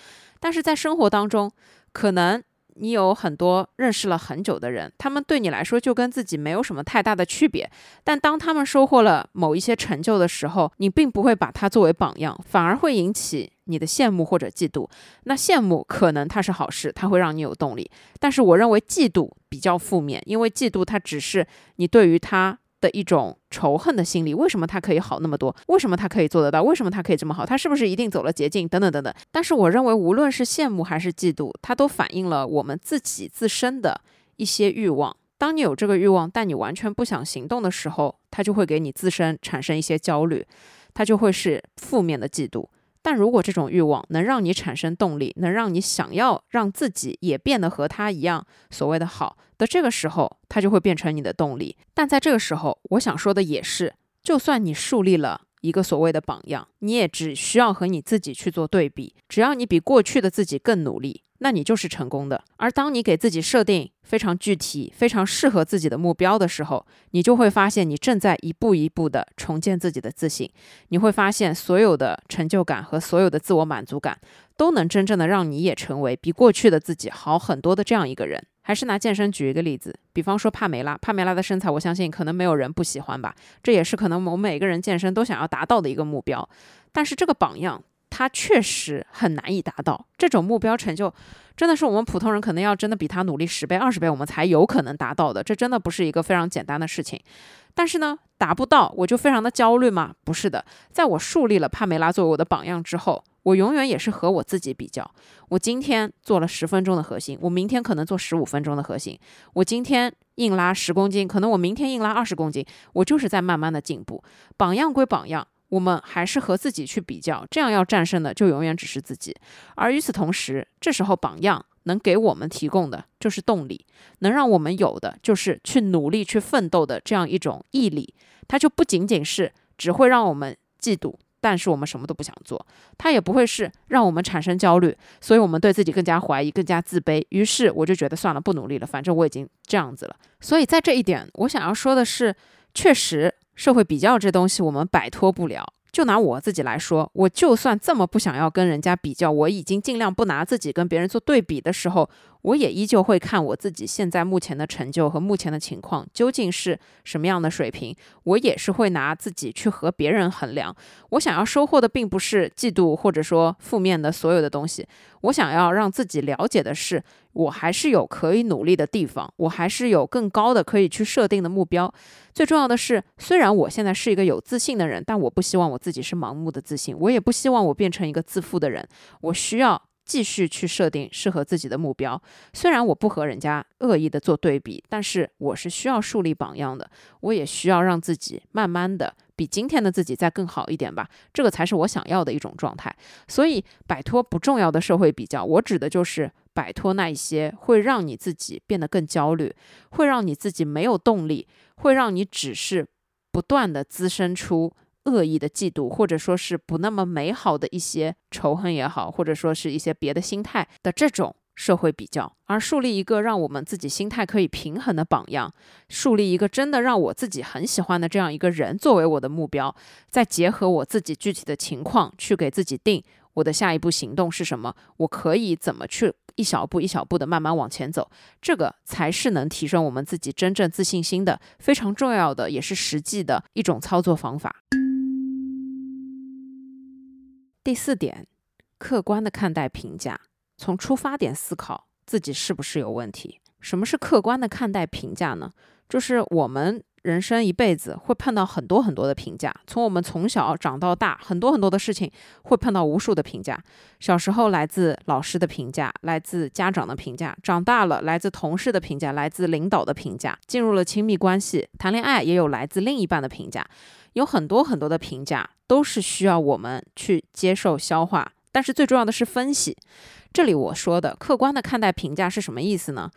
但是在生活当中，可能。你有很多认识了很久的人，他们对你来说就跟自己没有什么太大的区别。但当他们收获了某一些成就的时候，你并不会把它作为榜样，反而会引起你的羡慕或者嫉妒。那羡慕可能它是好事，它会让你有动力。但是我认为嫉妒比较负面，因为嫉妒它只是你对于他。的一种仇恨的心理，为什么他可以好那么多？为什么他可以做得到？为什么他可以这么好？他是不是一定走了捷径？等等等等。但是我认为，无论是羡慕还是嫉妒，它都反映了我们自己自身的一些欲望。当你有这个欲望，但你完全不想行动的时候，它就会给你自身产生一些焦虑，它就会是负面的嫉妒。但如果这种欲望能让你产生动力，能让你想要让自己也变得和他一样所谓的好的这个时候，它就会变成你的动力。但在这个时候，我想说的也是，就算你树立了一个所谓的榜样，你也只需要和你自己去做对比，只要你比过去的自己更努力。那你就是成功的。而当你给自己设定非常具体、非常适合自己的目标的时候，你就会发现你正在一步一步的重建自己的自信。你会发现所有的成就感和所有的自我满足感都能真正的让你也成为比过去的自己好很多的这样一个人。还是拿健身举一个例子，比方说帕梅拉，帕梅拉的身材，我相信可能没有人不喜欢吧，这也是可能我们每个人健身都想要达到的一个目标。但是这个榜样，他确实很难以达到。这种目标成就，真的是我们普通人可能要真的比他努力十倍、二十倍，我们才有可能达到的。这真的不是一个非常简单的事情。但是呢，达不到我就非常的焦虑吗？不是的，在我树立了帕梅拉作为我的榜样之后。我永远也是和我自己比较。我今天做了十分钟的核心，我明天可能做十五分钟的核心。我今天硬拉十公斤，可能我明天硬拉二十公斤。我就是在慢慢的进步。榜样归榜样，我们还是和自己去比较，这样要战胜的就永远只是自己。而与此同时，这时候榜样能给我们提供的就是动力，能让我们有的就是去努力去奋斗的这样一种毅力。它就不仅仅是只会让我们嫉妒。但是我们什么都不想做，它也不会是让我们产生焦虑，所以我们对自己更加怀疑、更加自卑。于是我就觉得算了，不努力了，反正我已经这样子了。所以在这一点，我想要说的是，确实社会比较这东西我们摆脱不了。就拿我自己来说，我就算这么不想要跟人家比较，我已经尽量不拿自己跟别人做对比的时候，我也依旧会看我自己现在目前的成就和目前的情况究竟是什么样的水平，我也是会拿自己去和别人衡量。我想要收获的并不是嫉妒或者说负面的所有的东西，我想要让自己了解的是，我还是有可以努力的地方，我还是有更高的可以去设定的目标。最重要的是，虽然我现在是一个有自信的人，但我不希望我自己是盲目的自信，我也不希望我变成一个自负的人。我需要继续去设定适合自己的目标。虽然我不和人家恶意的做对比，但是我是需要树立榜样的。我也需要让自己慢慢的比今天的自己再更好一点吧。这个才是我想要的一种状态。所以，摆脱不重要的社会比较，我指的就是摆脱那一些会让你自己变得更焦虑，会让你自己没有动力。会让你只是不断的滋生出恶意的嫉妒，或者说是不那么美好的一些仇恨也好，或者说是一些别的心态的这种社会比较，而树立一个让我们自己心态可以平衡的榜样，树立一个真的让我自己很喜欢的这样一个人作为我的目标，再结合我自己具体的情况去给自己定我的下一步行动是什么，我可以怎么去。一小步一小步的慢慢往前走，这个才是能提升我们自己真正自信心的非常重要的，也是实际的一种操作方法。第四点，客观的看待评价，从出发点思考自己是不是有问题。什么是客观的看待评价呢？就是我们。人生一辈子会碰到很多很多的评价，从我们从小长到大，很多很多的事情会碰到无数的评价。小时候来自老师的评价，来自家长的评价；长大了来自同事的评价，来自领导的评价；进入了亲密关系，谈恋爱也有来自另一半的评价。有很多很多的评价都是需要我们去接受消化，但是最重要的是分析。这里我说的客观的看待评价是什么意思呢？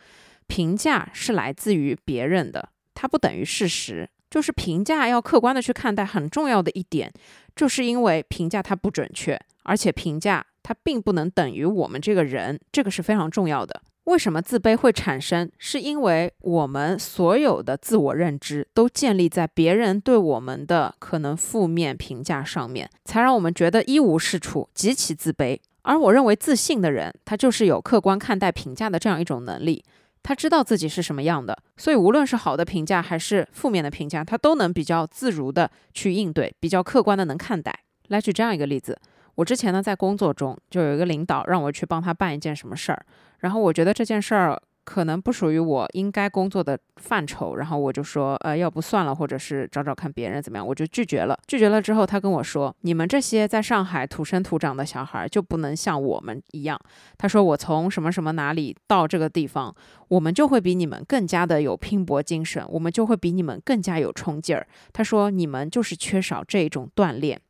评价是来自于别人的。它不等于事实，就是评价要客观的去看待。很重要的一点，就是因为评价它不准确，而且评价它并不能等于我们这个人，这个是非常重要的。为什么自卑会产生？是因为我们所有的自我认知都建立在别人对我们的可能负面评价上面，才让我们觉得一无是处，极其自卑。而我认为自信的人，他就是有客观看待评价的这样一种能力。他知道自己是什么样的，所以无论是好的评价还是负面的评价，他都能比较自如的去应对，比较客观的能看待。来举这样一个例子，我之前呢在工作中就有一个领导让我去帮他办一件什么事儿，然后我觉得这件事儿。可能不属于我应该工作的范畴，然后我就说，呃，要不算了，或者是找找看别人怎么样，我就拒绝了。拒绝了之后，他跟我说，你们这些在上海土生土长的小孩就不能像我们一样。他说，我从什么什么哪里到这个地方，我们就会比你们更加的有拼搏精神，我们就会比你们更加有冲劲儿。他说，你们就是缺少这种锻炼。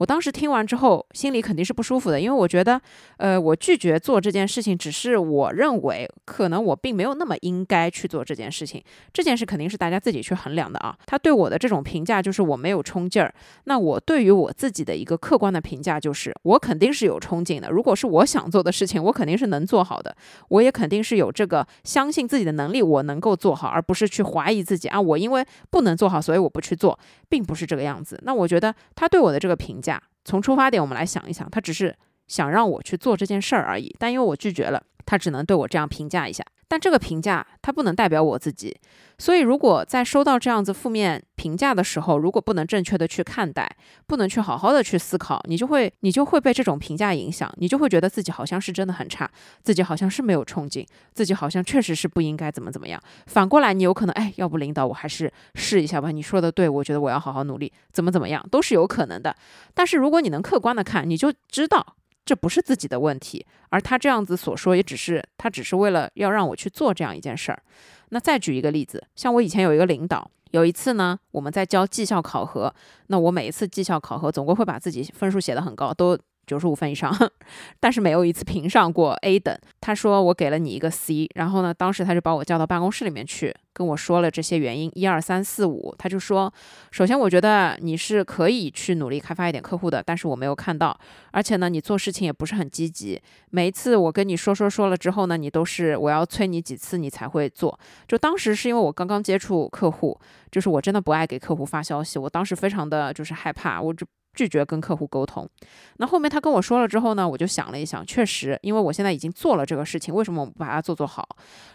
我当时听完之后，心里肯定是不舒服的，因为我觉得，呃，我拒绝做这件事情，只是我认为可能我并没有那么应该去做这件事情。这件事肯定是大家自己去衡量的啊。他对我的这种评价就是我没有冲劲儿。那我对于我自己的一个客观的评价就是，我肯定是有冲劲的。如果是我想做的事情，我肯定是能做好的。我也肯定是有这个相信自己的能力，我能够做好，而不是去怀疑自己啊。我因为不能做好，所以我不去做，并不是这个样子。那我觉得他对我的这个评价。从出发点，我们来想一想，他只是想让我去做这件事儿而已。但因为我拒绝了，他只能对我这样评价一下。但这个评价它不能代表我自己，所以如果在收到这样子负面评价的时候，如果不能正确的去看待，不能去好好的去思考，你就会你就会被这种评价影响，你就会觉得自己好像是真的很差，自己好像是没有冲劲，自己好像确实是不应该怎么怎么样。反过来，你有可能哎，要不领导我还是试一下吧。你说的对，我觉得我要好好努力，怎么怎么样都是有可能的。但是如果你能客观的看，你就知道。这不是自己的问题，而他这样子所说，也只是他只是为了要让我去做这样一件事儿。那再举一个例子，像我以前有一个领导，有一次呢，我们在交绩效考核，那我每一次绩效考核总归会把自己分数写得很高，都。九十五分以上，但是没有一次评上过 A 等。他说我给了你一个 C，然后呢，当时他就把我叫到办公室里面去，跟我说了这些原因，一二三四五。他就说，首先我觉得你是可以去努力开发一点客户的，但是我没有看到，而且呢，你做事情也不是很积极。每一次我跟你说说说了之后呢，你都是我要催你几次你才会做。就当时是因为我刚刚接触客户，就是我真的不爱给客户发消息，我当时非常的就是害怕，我就。拒绝跟客户沟通，那后面他跟我说了之后呢，我就想了一想，确实，因为我现在已经做了这个事情，为什么我不把它做做好？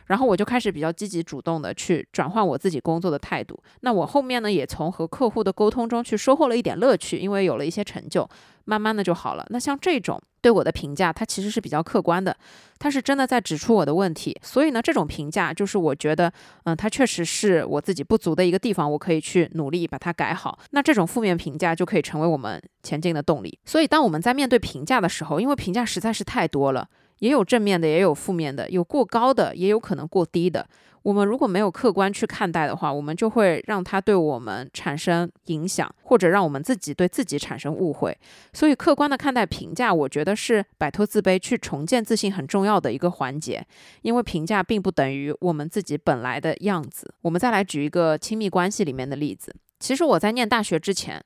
然后我就开始比较积极主动的去转换我自己工作的态度。那我后面呢，也从和客户的沟通中去收获了一点乐趣，因为有了一些成就。慢慢的就好了。那像这种对我的评价，它其实是比较客观的，它是真的在指出我的问题。所以呢，这种评价就是我觉得，嗯，它确实是我自己不足的一个地方，我可以去努力把它改好。那这种负面评价就可以成为我们前进的动力。所以当我们在面对评价的时候，因为评价实在是太多了，也有正面的，也有负面的，有过高的，也有可能过低的。我们如果没有客观去看待的话，我们就会让它对我们产生影响，或者让我们自己对自己产生误会。所以，客观的看待评价，我觉得是摆脱自卑、去重建自信很重要的一个环节。因为评价并不等于我们自己本来的样子。我们再来举一个亲密关系里面的例子。其实我在念大学之前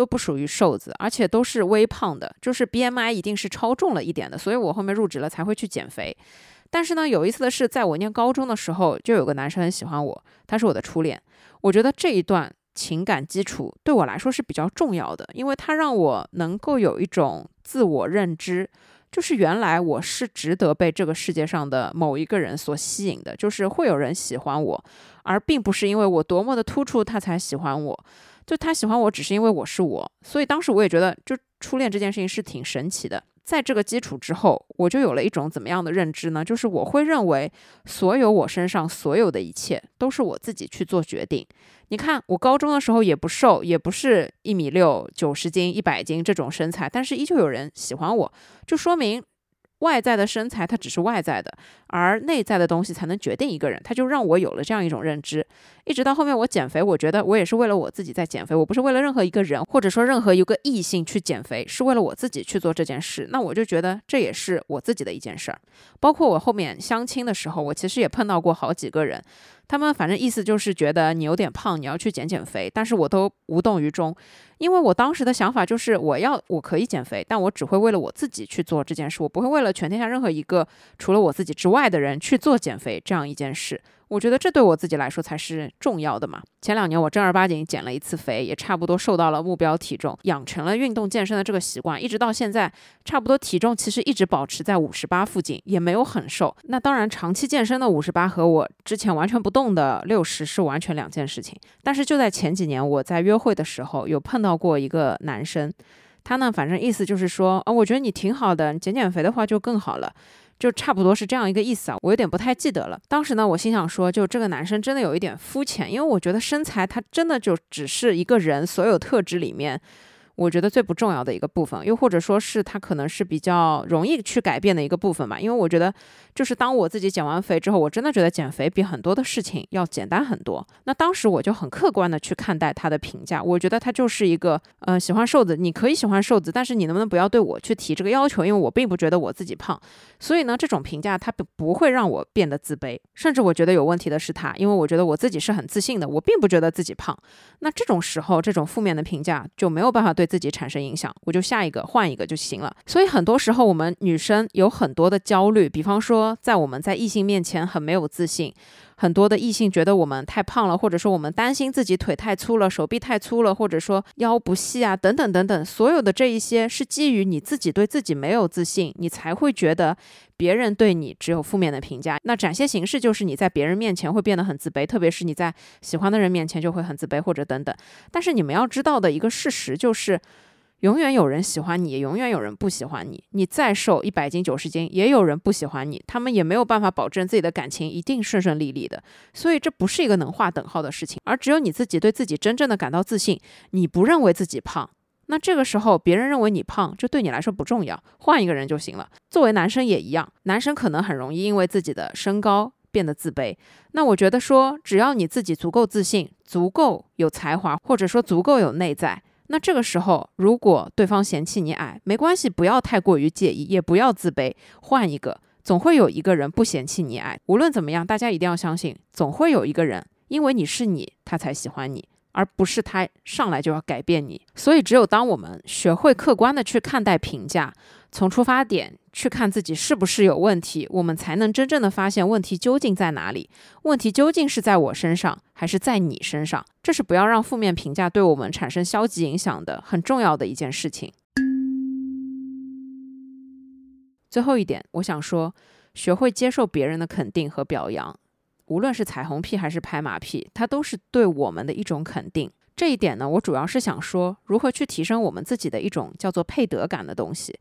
都不属于瘦子，而且都是微胖的，就是 BMI 一定是超重了一点的。所以我后面入职了才会去减肥。但是呢，有意思的是，在我念高中的时候，就有个男生很喜欢我，他是我的初恋。我觉得这一段情感基础对我来说是比较重要的，因为他让我能够有一种自我认知，就是原来我是值得被这个世界上的某一个人所吸引的，就是会有人喜欢我，而并不是因为我多么的突出他才喜欢我，就他喜欢我只是因为我是我。所以当时我也觉得，就初恋这件事情是挺神奇的。在这个基础之后，我就有了一种怎么样的认知呢？就是我会认为，所有我身上所有的一切都是我自己去做决定。你看，我高中的时候也不瘦，也不是一米六、九十斤、一百斤这种身材，但是依旧有人喜欢我，就说明。外在的身材它只是外在的，而内在的东西才能决定一个人。他就让我有了这样一种认知，一直到后面我减肥，我觉得我也是为了我自己在减肥，我不是为了任何一个人或者说任何一个异性去减肥，是为了我自己去做这件事。那我就觉得这也是我自己的一件事儿。包括我后面相亲的时候，我其实也碰到过好几个人。他们反正意思就是觉得你有点胖，你要去减减肥，但是我都无动于衷，因为我当时的想法就是我要我可以减肥，但我只会为了我自己去做这件事，我不会为了全天下任何一个除了我自己之外的人去做减肥这样一件事。我觉得这对我自己来说才是重要的嘛。前两年我正儿八经减了一次肥，也差不多瘦到了目标体重，养成了运动健身的这个习惯，一直到现在，差不多体重其实一直保持在五十八附近，也没有很瘦。那当然，长期健身的五十八和我之前完全不动的六十是完全两件事情。但是就在前几年，我在约会的时候有碰到过一个男生，他呢，反正意思就是说，啊，我觉得你挺好的，减减肥的话就更好了。就差不多是这样一个意思啊，我有点不太记得了。当时呢，我心想说，就这个男生真的有一点肤浅，因为我觉得身材他真的就只是一个人所有特质里面。我觉得最不重要的一个部分，又或者说是它可能是比较容易去改变的一个部分吧。因为我觉得，就是当我自己减完肥之后，我真的觉得减肥比很多的事情要简单很多。那当时我就很客观的去看待他的评价，我觉得他就是一个，呃，喜欢瘦子，你可以喜欢瘦子，但是你能不能不要对我去提这个要求？因为我并不觉得我自己胖，所以呢，这种评价他不不会让我变得自卑，甚至我觉得有问题的是他，因为我觉得我自己是很自信的，我并不觉得自己胖。那这种时候，这种负面的评价就没有办法对。自己产生影响，我就下一个换一个就行了。所以很多时候我们女生有很多的焦虑，比方说在我们在异性面前很没有自信。很多的异性觉得我们太胖了，或者说我们担心自己腿太粗了、手臂太粗了，或者说腰不细啊，等等等等，所有的这一些是基于你自己对自己没有自信，你才会觉得别人对你只有负面的评价。那展现形式就是你在别人面前会变得很自卑，特别是你在喜欢的人面前就会很自卑，或者等等。但是你们要知道的一个事实就是。永远有人喜欢你，永远有人不喜欢你。你再瘦一百斤、九十斤，也有人不喜欢你。他们也没有办法保证自己的感情一定顺顺利利的。所以这不是一个能划等号的事情。而只有你自己对自己真正的感到自信，你不认为自己胖，那这个时候别人认为你胖，这对你来说不重要，换一个人就行了。作为男生也一样，男生可能很容易因为自己的身高变得自卑。那我觉得说，只要你自己足够自信、足够有才华，或者说足够有内在。那这个时候，如果对方嫌弃你矮，没关系，不要太过于介意，也不要自卑，换一个，总会有一个人不嫌弃你矮。无论怎么样，大家一定要相信，总会有一个人，因为你是你，他才喜欢你。而不是他上来就要改变你，所以只有当我们学会客观的去看待评价，从出发点去看自己是不是有问题，我们才能真正的发现问题究竟在哪里。问题究竟是在我身上，还是在你身上？这是不要让负面评价对我们产生消极影响的很重要的一件事情。最后一点，我想说，学会接受别人的肯定和表扬。无论是彩虹屁还是拍马屁，它都是对我们的一种肯定。这一点呢，我主要是想说，如何去提升我们自己的一种叫做配得感的东西。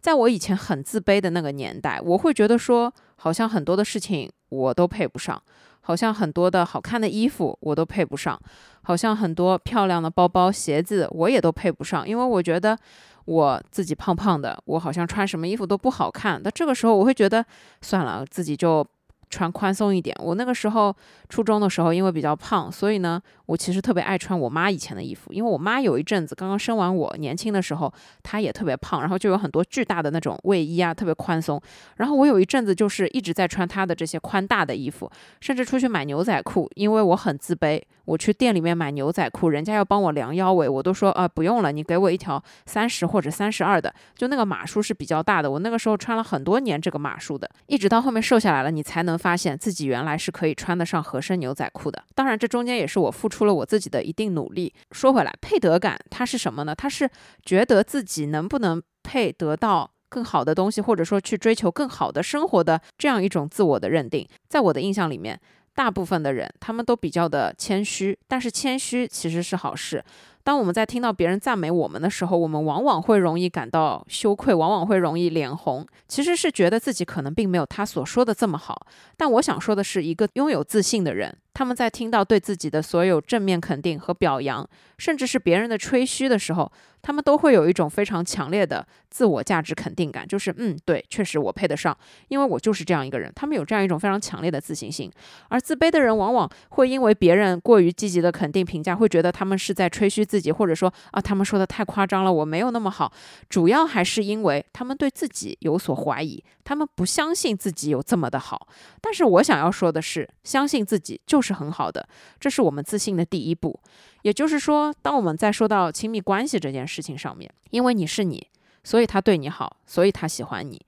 在我以前很自卑的那个年代，我会觉得说，好像很多的事情我都配不上，好像很多的好看的衣服我都配不上，好像很多漂亮的包包、鞋子我也都配不上，因为我觉得我自己胖胖的，我好像穿什么衣服都不好看。那这个时候，我会觉得算了，自己就。穿宽松一点。我那个时候初中的时候，因为比较胖，所以呢，我其实特别爱穿我妈以前的衣服。因为我妈有一阵子刚刚生完我，年轻的时候她也特别胖，然后就有很多巨大的那种卫衣啊，特别宽松。然后我有一阵子就是一直在穿她的这些宽大的衣服，甚至出去买牛仔裤，因为我很自卑。我去店里面买牛仔裤，人家要帮我量腰围，我都说啊不用了，你给我一条三十或者三十二的，就那个码数是比较大的。我那个时候穿了很多年这个码数的，一直到后面瘦下来了，你才能发现自己原来是可以穿得上合身牛仔裤的。当然，这中间也是我付出了我自己的一定努力。说回来，配得感它是什么呢？它是觉得自己能不能配得到更好的东西，或者说去追求更好的生活的这样一种自我的认定。在我的印象里面。大部分的人，他们都比较的谦虚，但是谦虚其实是好事。当我们在听到别人赞美我们的时候，我们往往会容易感到羞愧，往往会容易脸红，其实是觉得自己可能并没有他所说的这么好。但我想说的是，一个拥有自信的人。他们在听到对自己的所有正面肯定和表扬，甚至是别人的吹嘘的时候，他们都会有一种非常强烈的自我价值肯定感，就是嗯，对，确实我配得上，因为我就是这样一个人。他们有这样一种非常强烈的自信心，而自卑的人往往会因为别人过于积极的肯定评价，会觉得他们是在吹嘘自己，或者说啊，他们说的太夸张了，我没有那么好。主要还是因为他们对自己有所怀疑，他们不相信自己有这么的好。但是我想要说的是，相信自己就。是很好的，这是我们自信的第一步。也就是说，当我们在说到亲密关系这件事情上面，因为你是你，所以他对你好，所以他喜欢你。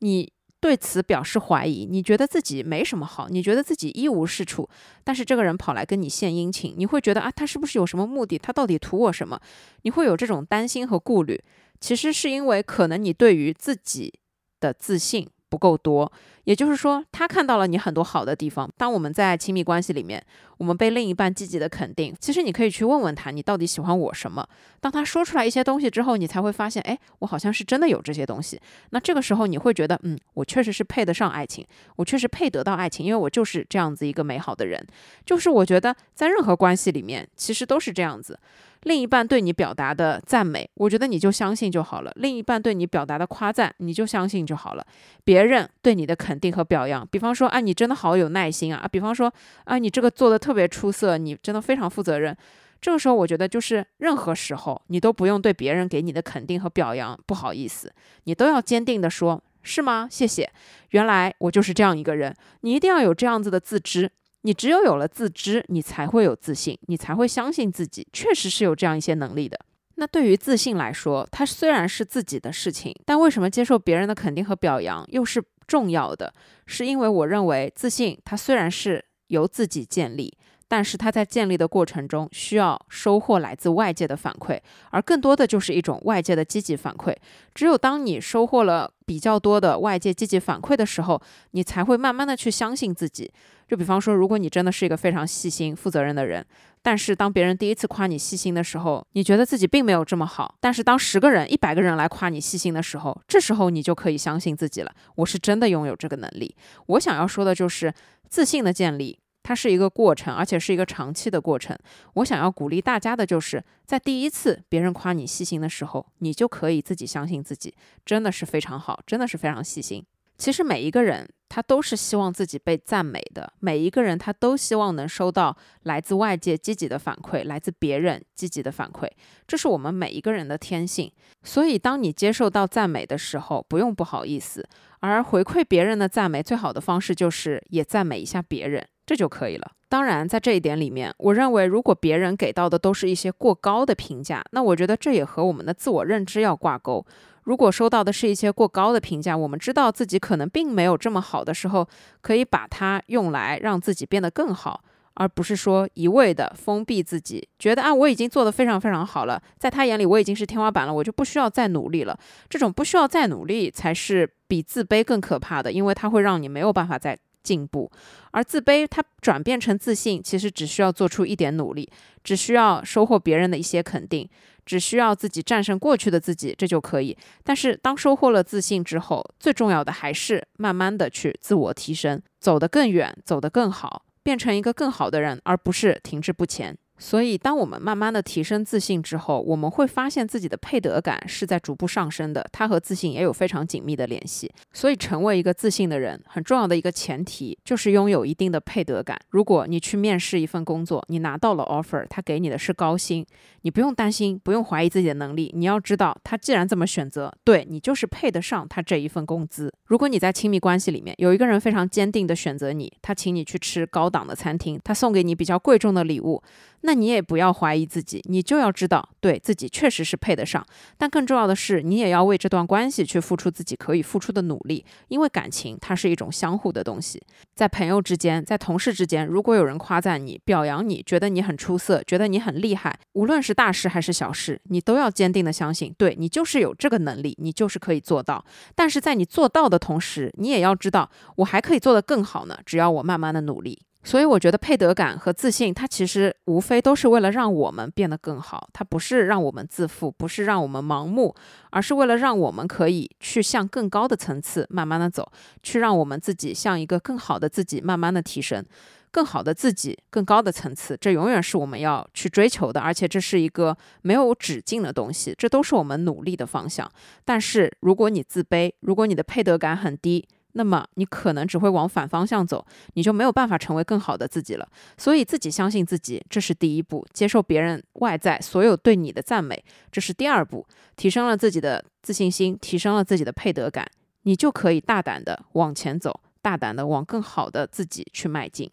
你对此表示怀疑，你觉得自己没什么好，你觉得自己一无是处，但是这个人跑来跟你献殷勤，你会觉得啊，他是不是有什么目的？他到底图我什么？你会有这种担心和顾虑。其实是因为可能你对于自己的自信。不够多，也就是说，他看到了你很多好的地方。当我们在亲密关系里面，我们被另一半积极的肯定，其实你可以去问问他，你到底喜欢我什么？当他说出来一些东西之后，你才会发现，哎，我好像是真的有这些东西。那这个时候，你会觉得，嗯，我确实是配得上爱情，我确实配得到爱情，因为我就是这样子一个美好的人。就是我觉得，在任何关系里面，其实都是这样子。另一半对你表达的赞美，我觉得你就相信就好了；另一半对你表达的夸赞，你就相信就好了。别人对你的肯定和表扬，比方说啊，你真的好有耐心啊啊，比方说啊，你这个做的特别出色，你真的非常负责任。这个时候，我觉得就是任何时候，你都不用对别人给你的肯定和表扬不好意思，你都要坚定的说，是吗？谢谢。原来我就是这样一个人，你一定要有这样子的自知。你只有有了自知，你才会有自信，你才会相信自己确实是有这样一些能力的。那对于自信来说，它虽然是自己的事情，但为什么接受别人的肯定和表扬又是重要的？是因为我认为自信它虽然是。由自己建立。但是它在建立的过程中，需要收获来自外界的反馈，而更多的就是一种外界的积极反馈。只有当你收获了比较多的外界积极反馈的时候，你才会慢慢的去相信自己。就比方说，如果你真的是一个非常细心、负责任的人，但是当别人第一次夸你细心的时候，你觉得自己并没有这么好。但是当十个人、一百个人来夸你细心的时候，这时候你就可以相信自己了。我是真的拥有这个能力。我想要说的就是自信的建立。它是一个过程，而且是一个长期的过程。我想要鼓励大家的就是，在第一次别人夸你细心的时候，你就可以自己相信自己，真的是非常好，真的是非常细心。其实每一个人他都是希望自己被赞美的，每一个人他都希望能收到来自外界积极的反馈，来自别人积极的反馈，这是我们每一个人的天性。所以，当你接受到赞美的时候，不用不好意思，而回馈别人的赞美最好的方式就是也赞美一下别人。这就可以了。当然，在这一点里面，我认为如果别人给到的都是一些过高的评价，那我觉得这也和我们的自我认知要挂钩。如果收到的是一些过高的评价，我们知道自己可能并没有这么好的时候，可以把它用来让自己变得更好，而不是说一味的封闭自己，觉得啊我已经做得非常非常好了，在他眼里我已经是天花板了，我就不需要再努力了。这种不需要再努力才是比自卑更可怕的，因为它会让你没有办法再。进步，而自卑它转变成自信，其实只需要做出一点努力，只需要收获别人的一些肯定，只需要自己战胜过去的自己，这就可以。但是当收获了自信之后，最重要的还是慢慢的去自我提升，走得更远，走得更好，变成一个更好的人，而不是停滞不前。所以，当我们慢慢的提升自信之后，我们会发现自己的配得感是在逐步上升的，它和自信也有非常紧密的联系。所以，成为一个自信的人，很重要的一个前提就是拥有一定的配得感。如果你去面试一份工作，你拿到了 offer，他给你的是高薪，你不用担心，不用怀疑自己的能力。你要知道，他既然这么选择，对你就是配得上他这一份工资。如果你在亲密关系里面有一个人非常坚定的选择你，他请你去吃高档的餐厅，他送给你比较贵重的礼物。那那你也不要怀疑自己，你就要知道，对自己确实是配得上。但更重要的是，你也要为这段关系去付出自己可以付出的努力，因为感情它是一种相互的东西。在朋友之间，在同事之间，如果有人夸赞你、表扬你，觉得你很出色，觉得你很厉害，无论是大事还是小事，你都要坚定的相信，对你就是有这个能力，你就是可以做到。但是在你做到的同时，你也要知道，我还可以做得更好呢，只要我慢慢的努力。所以我觉得配得感和自信，它其实无非都是为了让我们变得更好，它不是让我们自负，不是让我们盲目，而是为了让我们可以去向更高的层次慢慢的走，去让我们自己向一个更好的自己慢慢的提升，更好的自己，更高的层次，这永远是我们要去追求的，而且这是一个没有止境的东西，这都是我们努力的方向。但是如果你自卑，如果你的配得感很低，那么你可能只会往反方向走，你就没有办法成为更好的自己了。所以自己相信自己，这是第一步；接受别人外在所有对你的赞美，这是第二步。提升了自己的自信心，提升了自己的配得感，你就可以大胆的往前走，大胆的往更好的自己去迈进。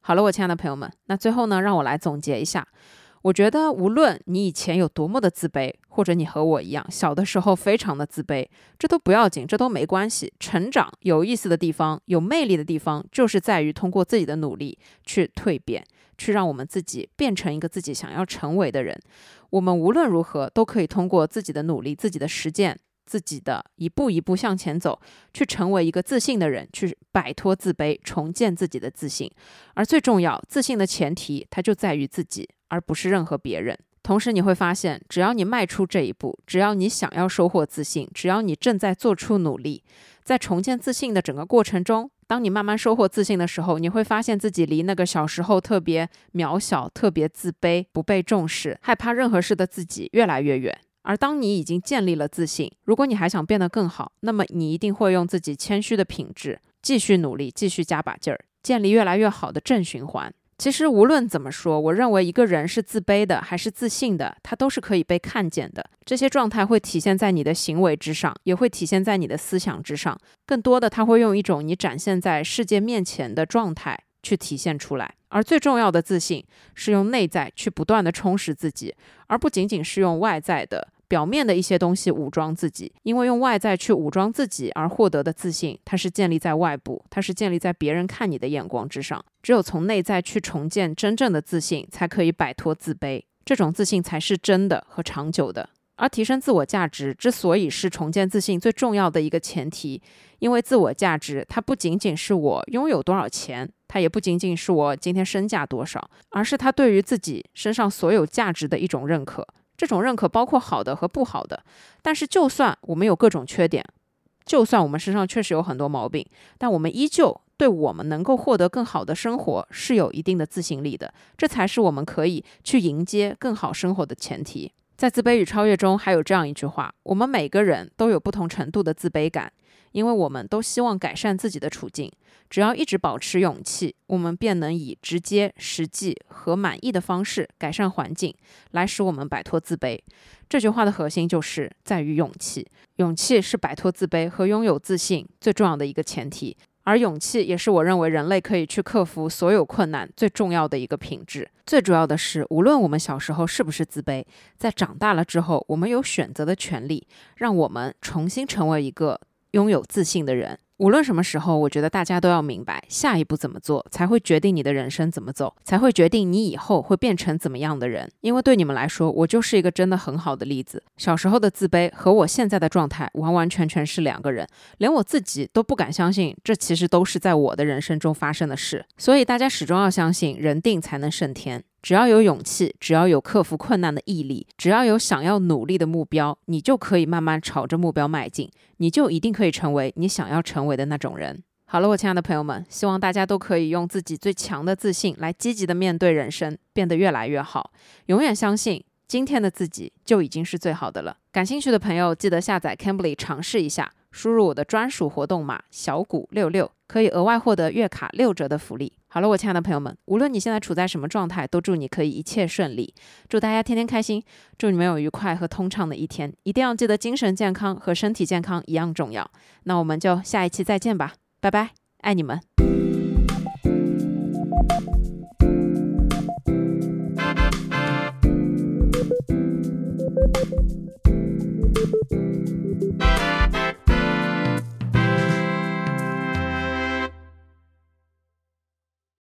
好了，我亲爱的朋友们，那最后呢，让我来总结一下。我觉得，无论你以前有多么的自卑，或者你和我一样，小的时候非常的自卑，这都不要紧，这都没关系。成长有意思的地方，有魅力的地方，就是在于通过自己的努力去蜕变，去让我们自己变成一个自己想要成为的人。我们无论如何都可以通过自己的努力、自己的实践、自己的一步一步向前走，去成为一个自信的人，去摆脱自卑，重建自己的自信。而最重要，自信的前提，它就在于自己。而不是任何别人。同时，你会发现，只要你迈出这一步，只要你想要收获自信，只要你正在做出努力，在重建自信的整个过程中，当你慢慢收获自信的时候，你会发现自己离那个小时候特别渺小、特别自卑、不被重视、害怕任何事的自己越来越远。而当你已经建立了自信，如果你还想变得更好，那么你一定会用自己谦虚的品质继续努力，继续加把劲儿，建立越来越好的正循环。其实无论怎么说，我认为一个人是自卑的还是自信的，他都是可以被看见的。这些状态会体现在你的行为之上，也会体现在你的思想之上。更多的，他会用一种你展现在世界面前的状态去体现出来。而最重要的自信，是用内在去不断的充实自己，而不仅仅是用外在的表面的一些东西武装自己，因为用外在去武装自己而获得的自信，它是建立在外部，它是建立在别人看你的眼光之上。只有从内在去重建真正的自信，才可以摆脱自卑，这种自信才是真的和长久的。而提升自我价值之所以是重建自信最重要的一个前提，因为自我价值它不仅仅是我拥有多少钱，它也不仅仅是我今天身价多少，而是它对于自己身上所有价值的一种认可。这种认可包括好的和不好的。但是，就算我们有各种缺点，就算我们身上确实有很多毛病，但我们依旧对我们能够获得更好的生活是有一定的自信力的。这才是我们可以去迎接更好生活的前提。在《自卑与超越》中，还有这样一句话：我们每个人都有不同程度的自卑感，因为我们都希望改善自己的处境。只要一直保持勇气，我们便能以直接、实际和满意的方式改善环境，来使我们摆脱自卑。这句话的核心就是在于勇气。勇气是摆脱自卑和拥有自信最重要的一个前提。而勇气也是我认为人类可以去克服所有困难最重要的一个品质。最主要的是，无论我们小时候是不是自卑，在长大了之后，我们有选择的权利，让我们重新成为一个拥有自信的人。无论什么时候，我觉得大家都要明白，下一步怎么做才会决定你的人生怎么走，才会决定你以后会变成怎么样的人。因为对你们来说，我就是一个真的很好的例子。小时候的自卑和我现在的状态完完全全是两个人，连我自己都不敢相信，这其实都是在我的人生中发生的事。所以大家始终要相信，人定才能胜天。只要有勇气，只要有克服困难的毅力，只要有想要努力的目标，你就可以慢慢朝着目标迈进，你就一定可以成为你想要成为的那种人。好了，我亲爱的朋友们，希望大家都可以用自己最强的自信来积极的面对人生，变得越来越好。永远相信今天的自己就已经是最好的了。感兴趣的朋友记得下载 Cambly 尝试一下，输入我的专属活动码小谷六六，可以额外获得月卡六折的福利。好了，我亲爱的朋友们，无论你现在处在什么状态，都祝你可以一切顺利，祝大家天天开心，祝你们有愉快和通畅的一天。一定要记得，精神健康和身体健康一样重要。那我们就下一期再见吧，拜拜，爱你们。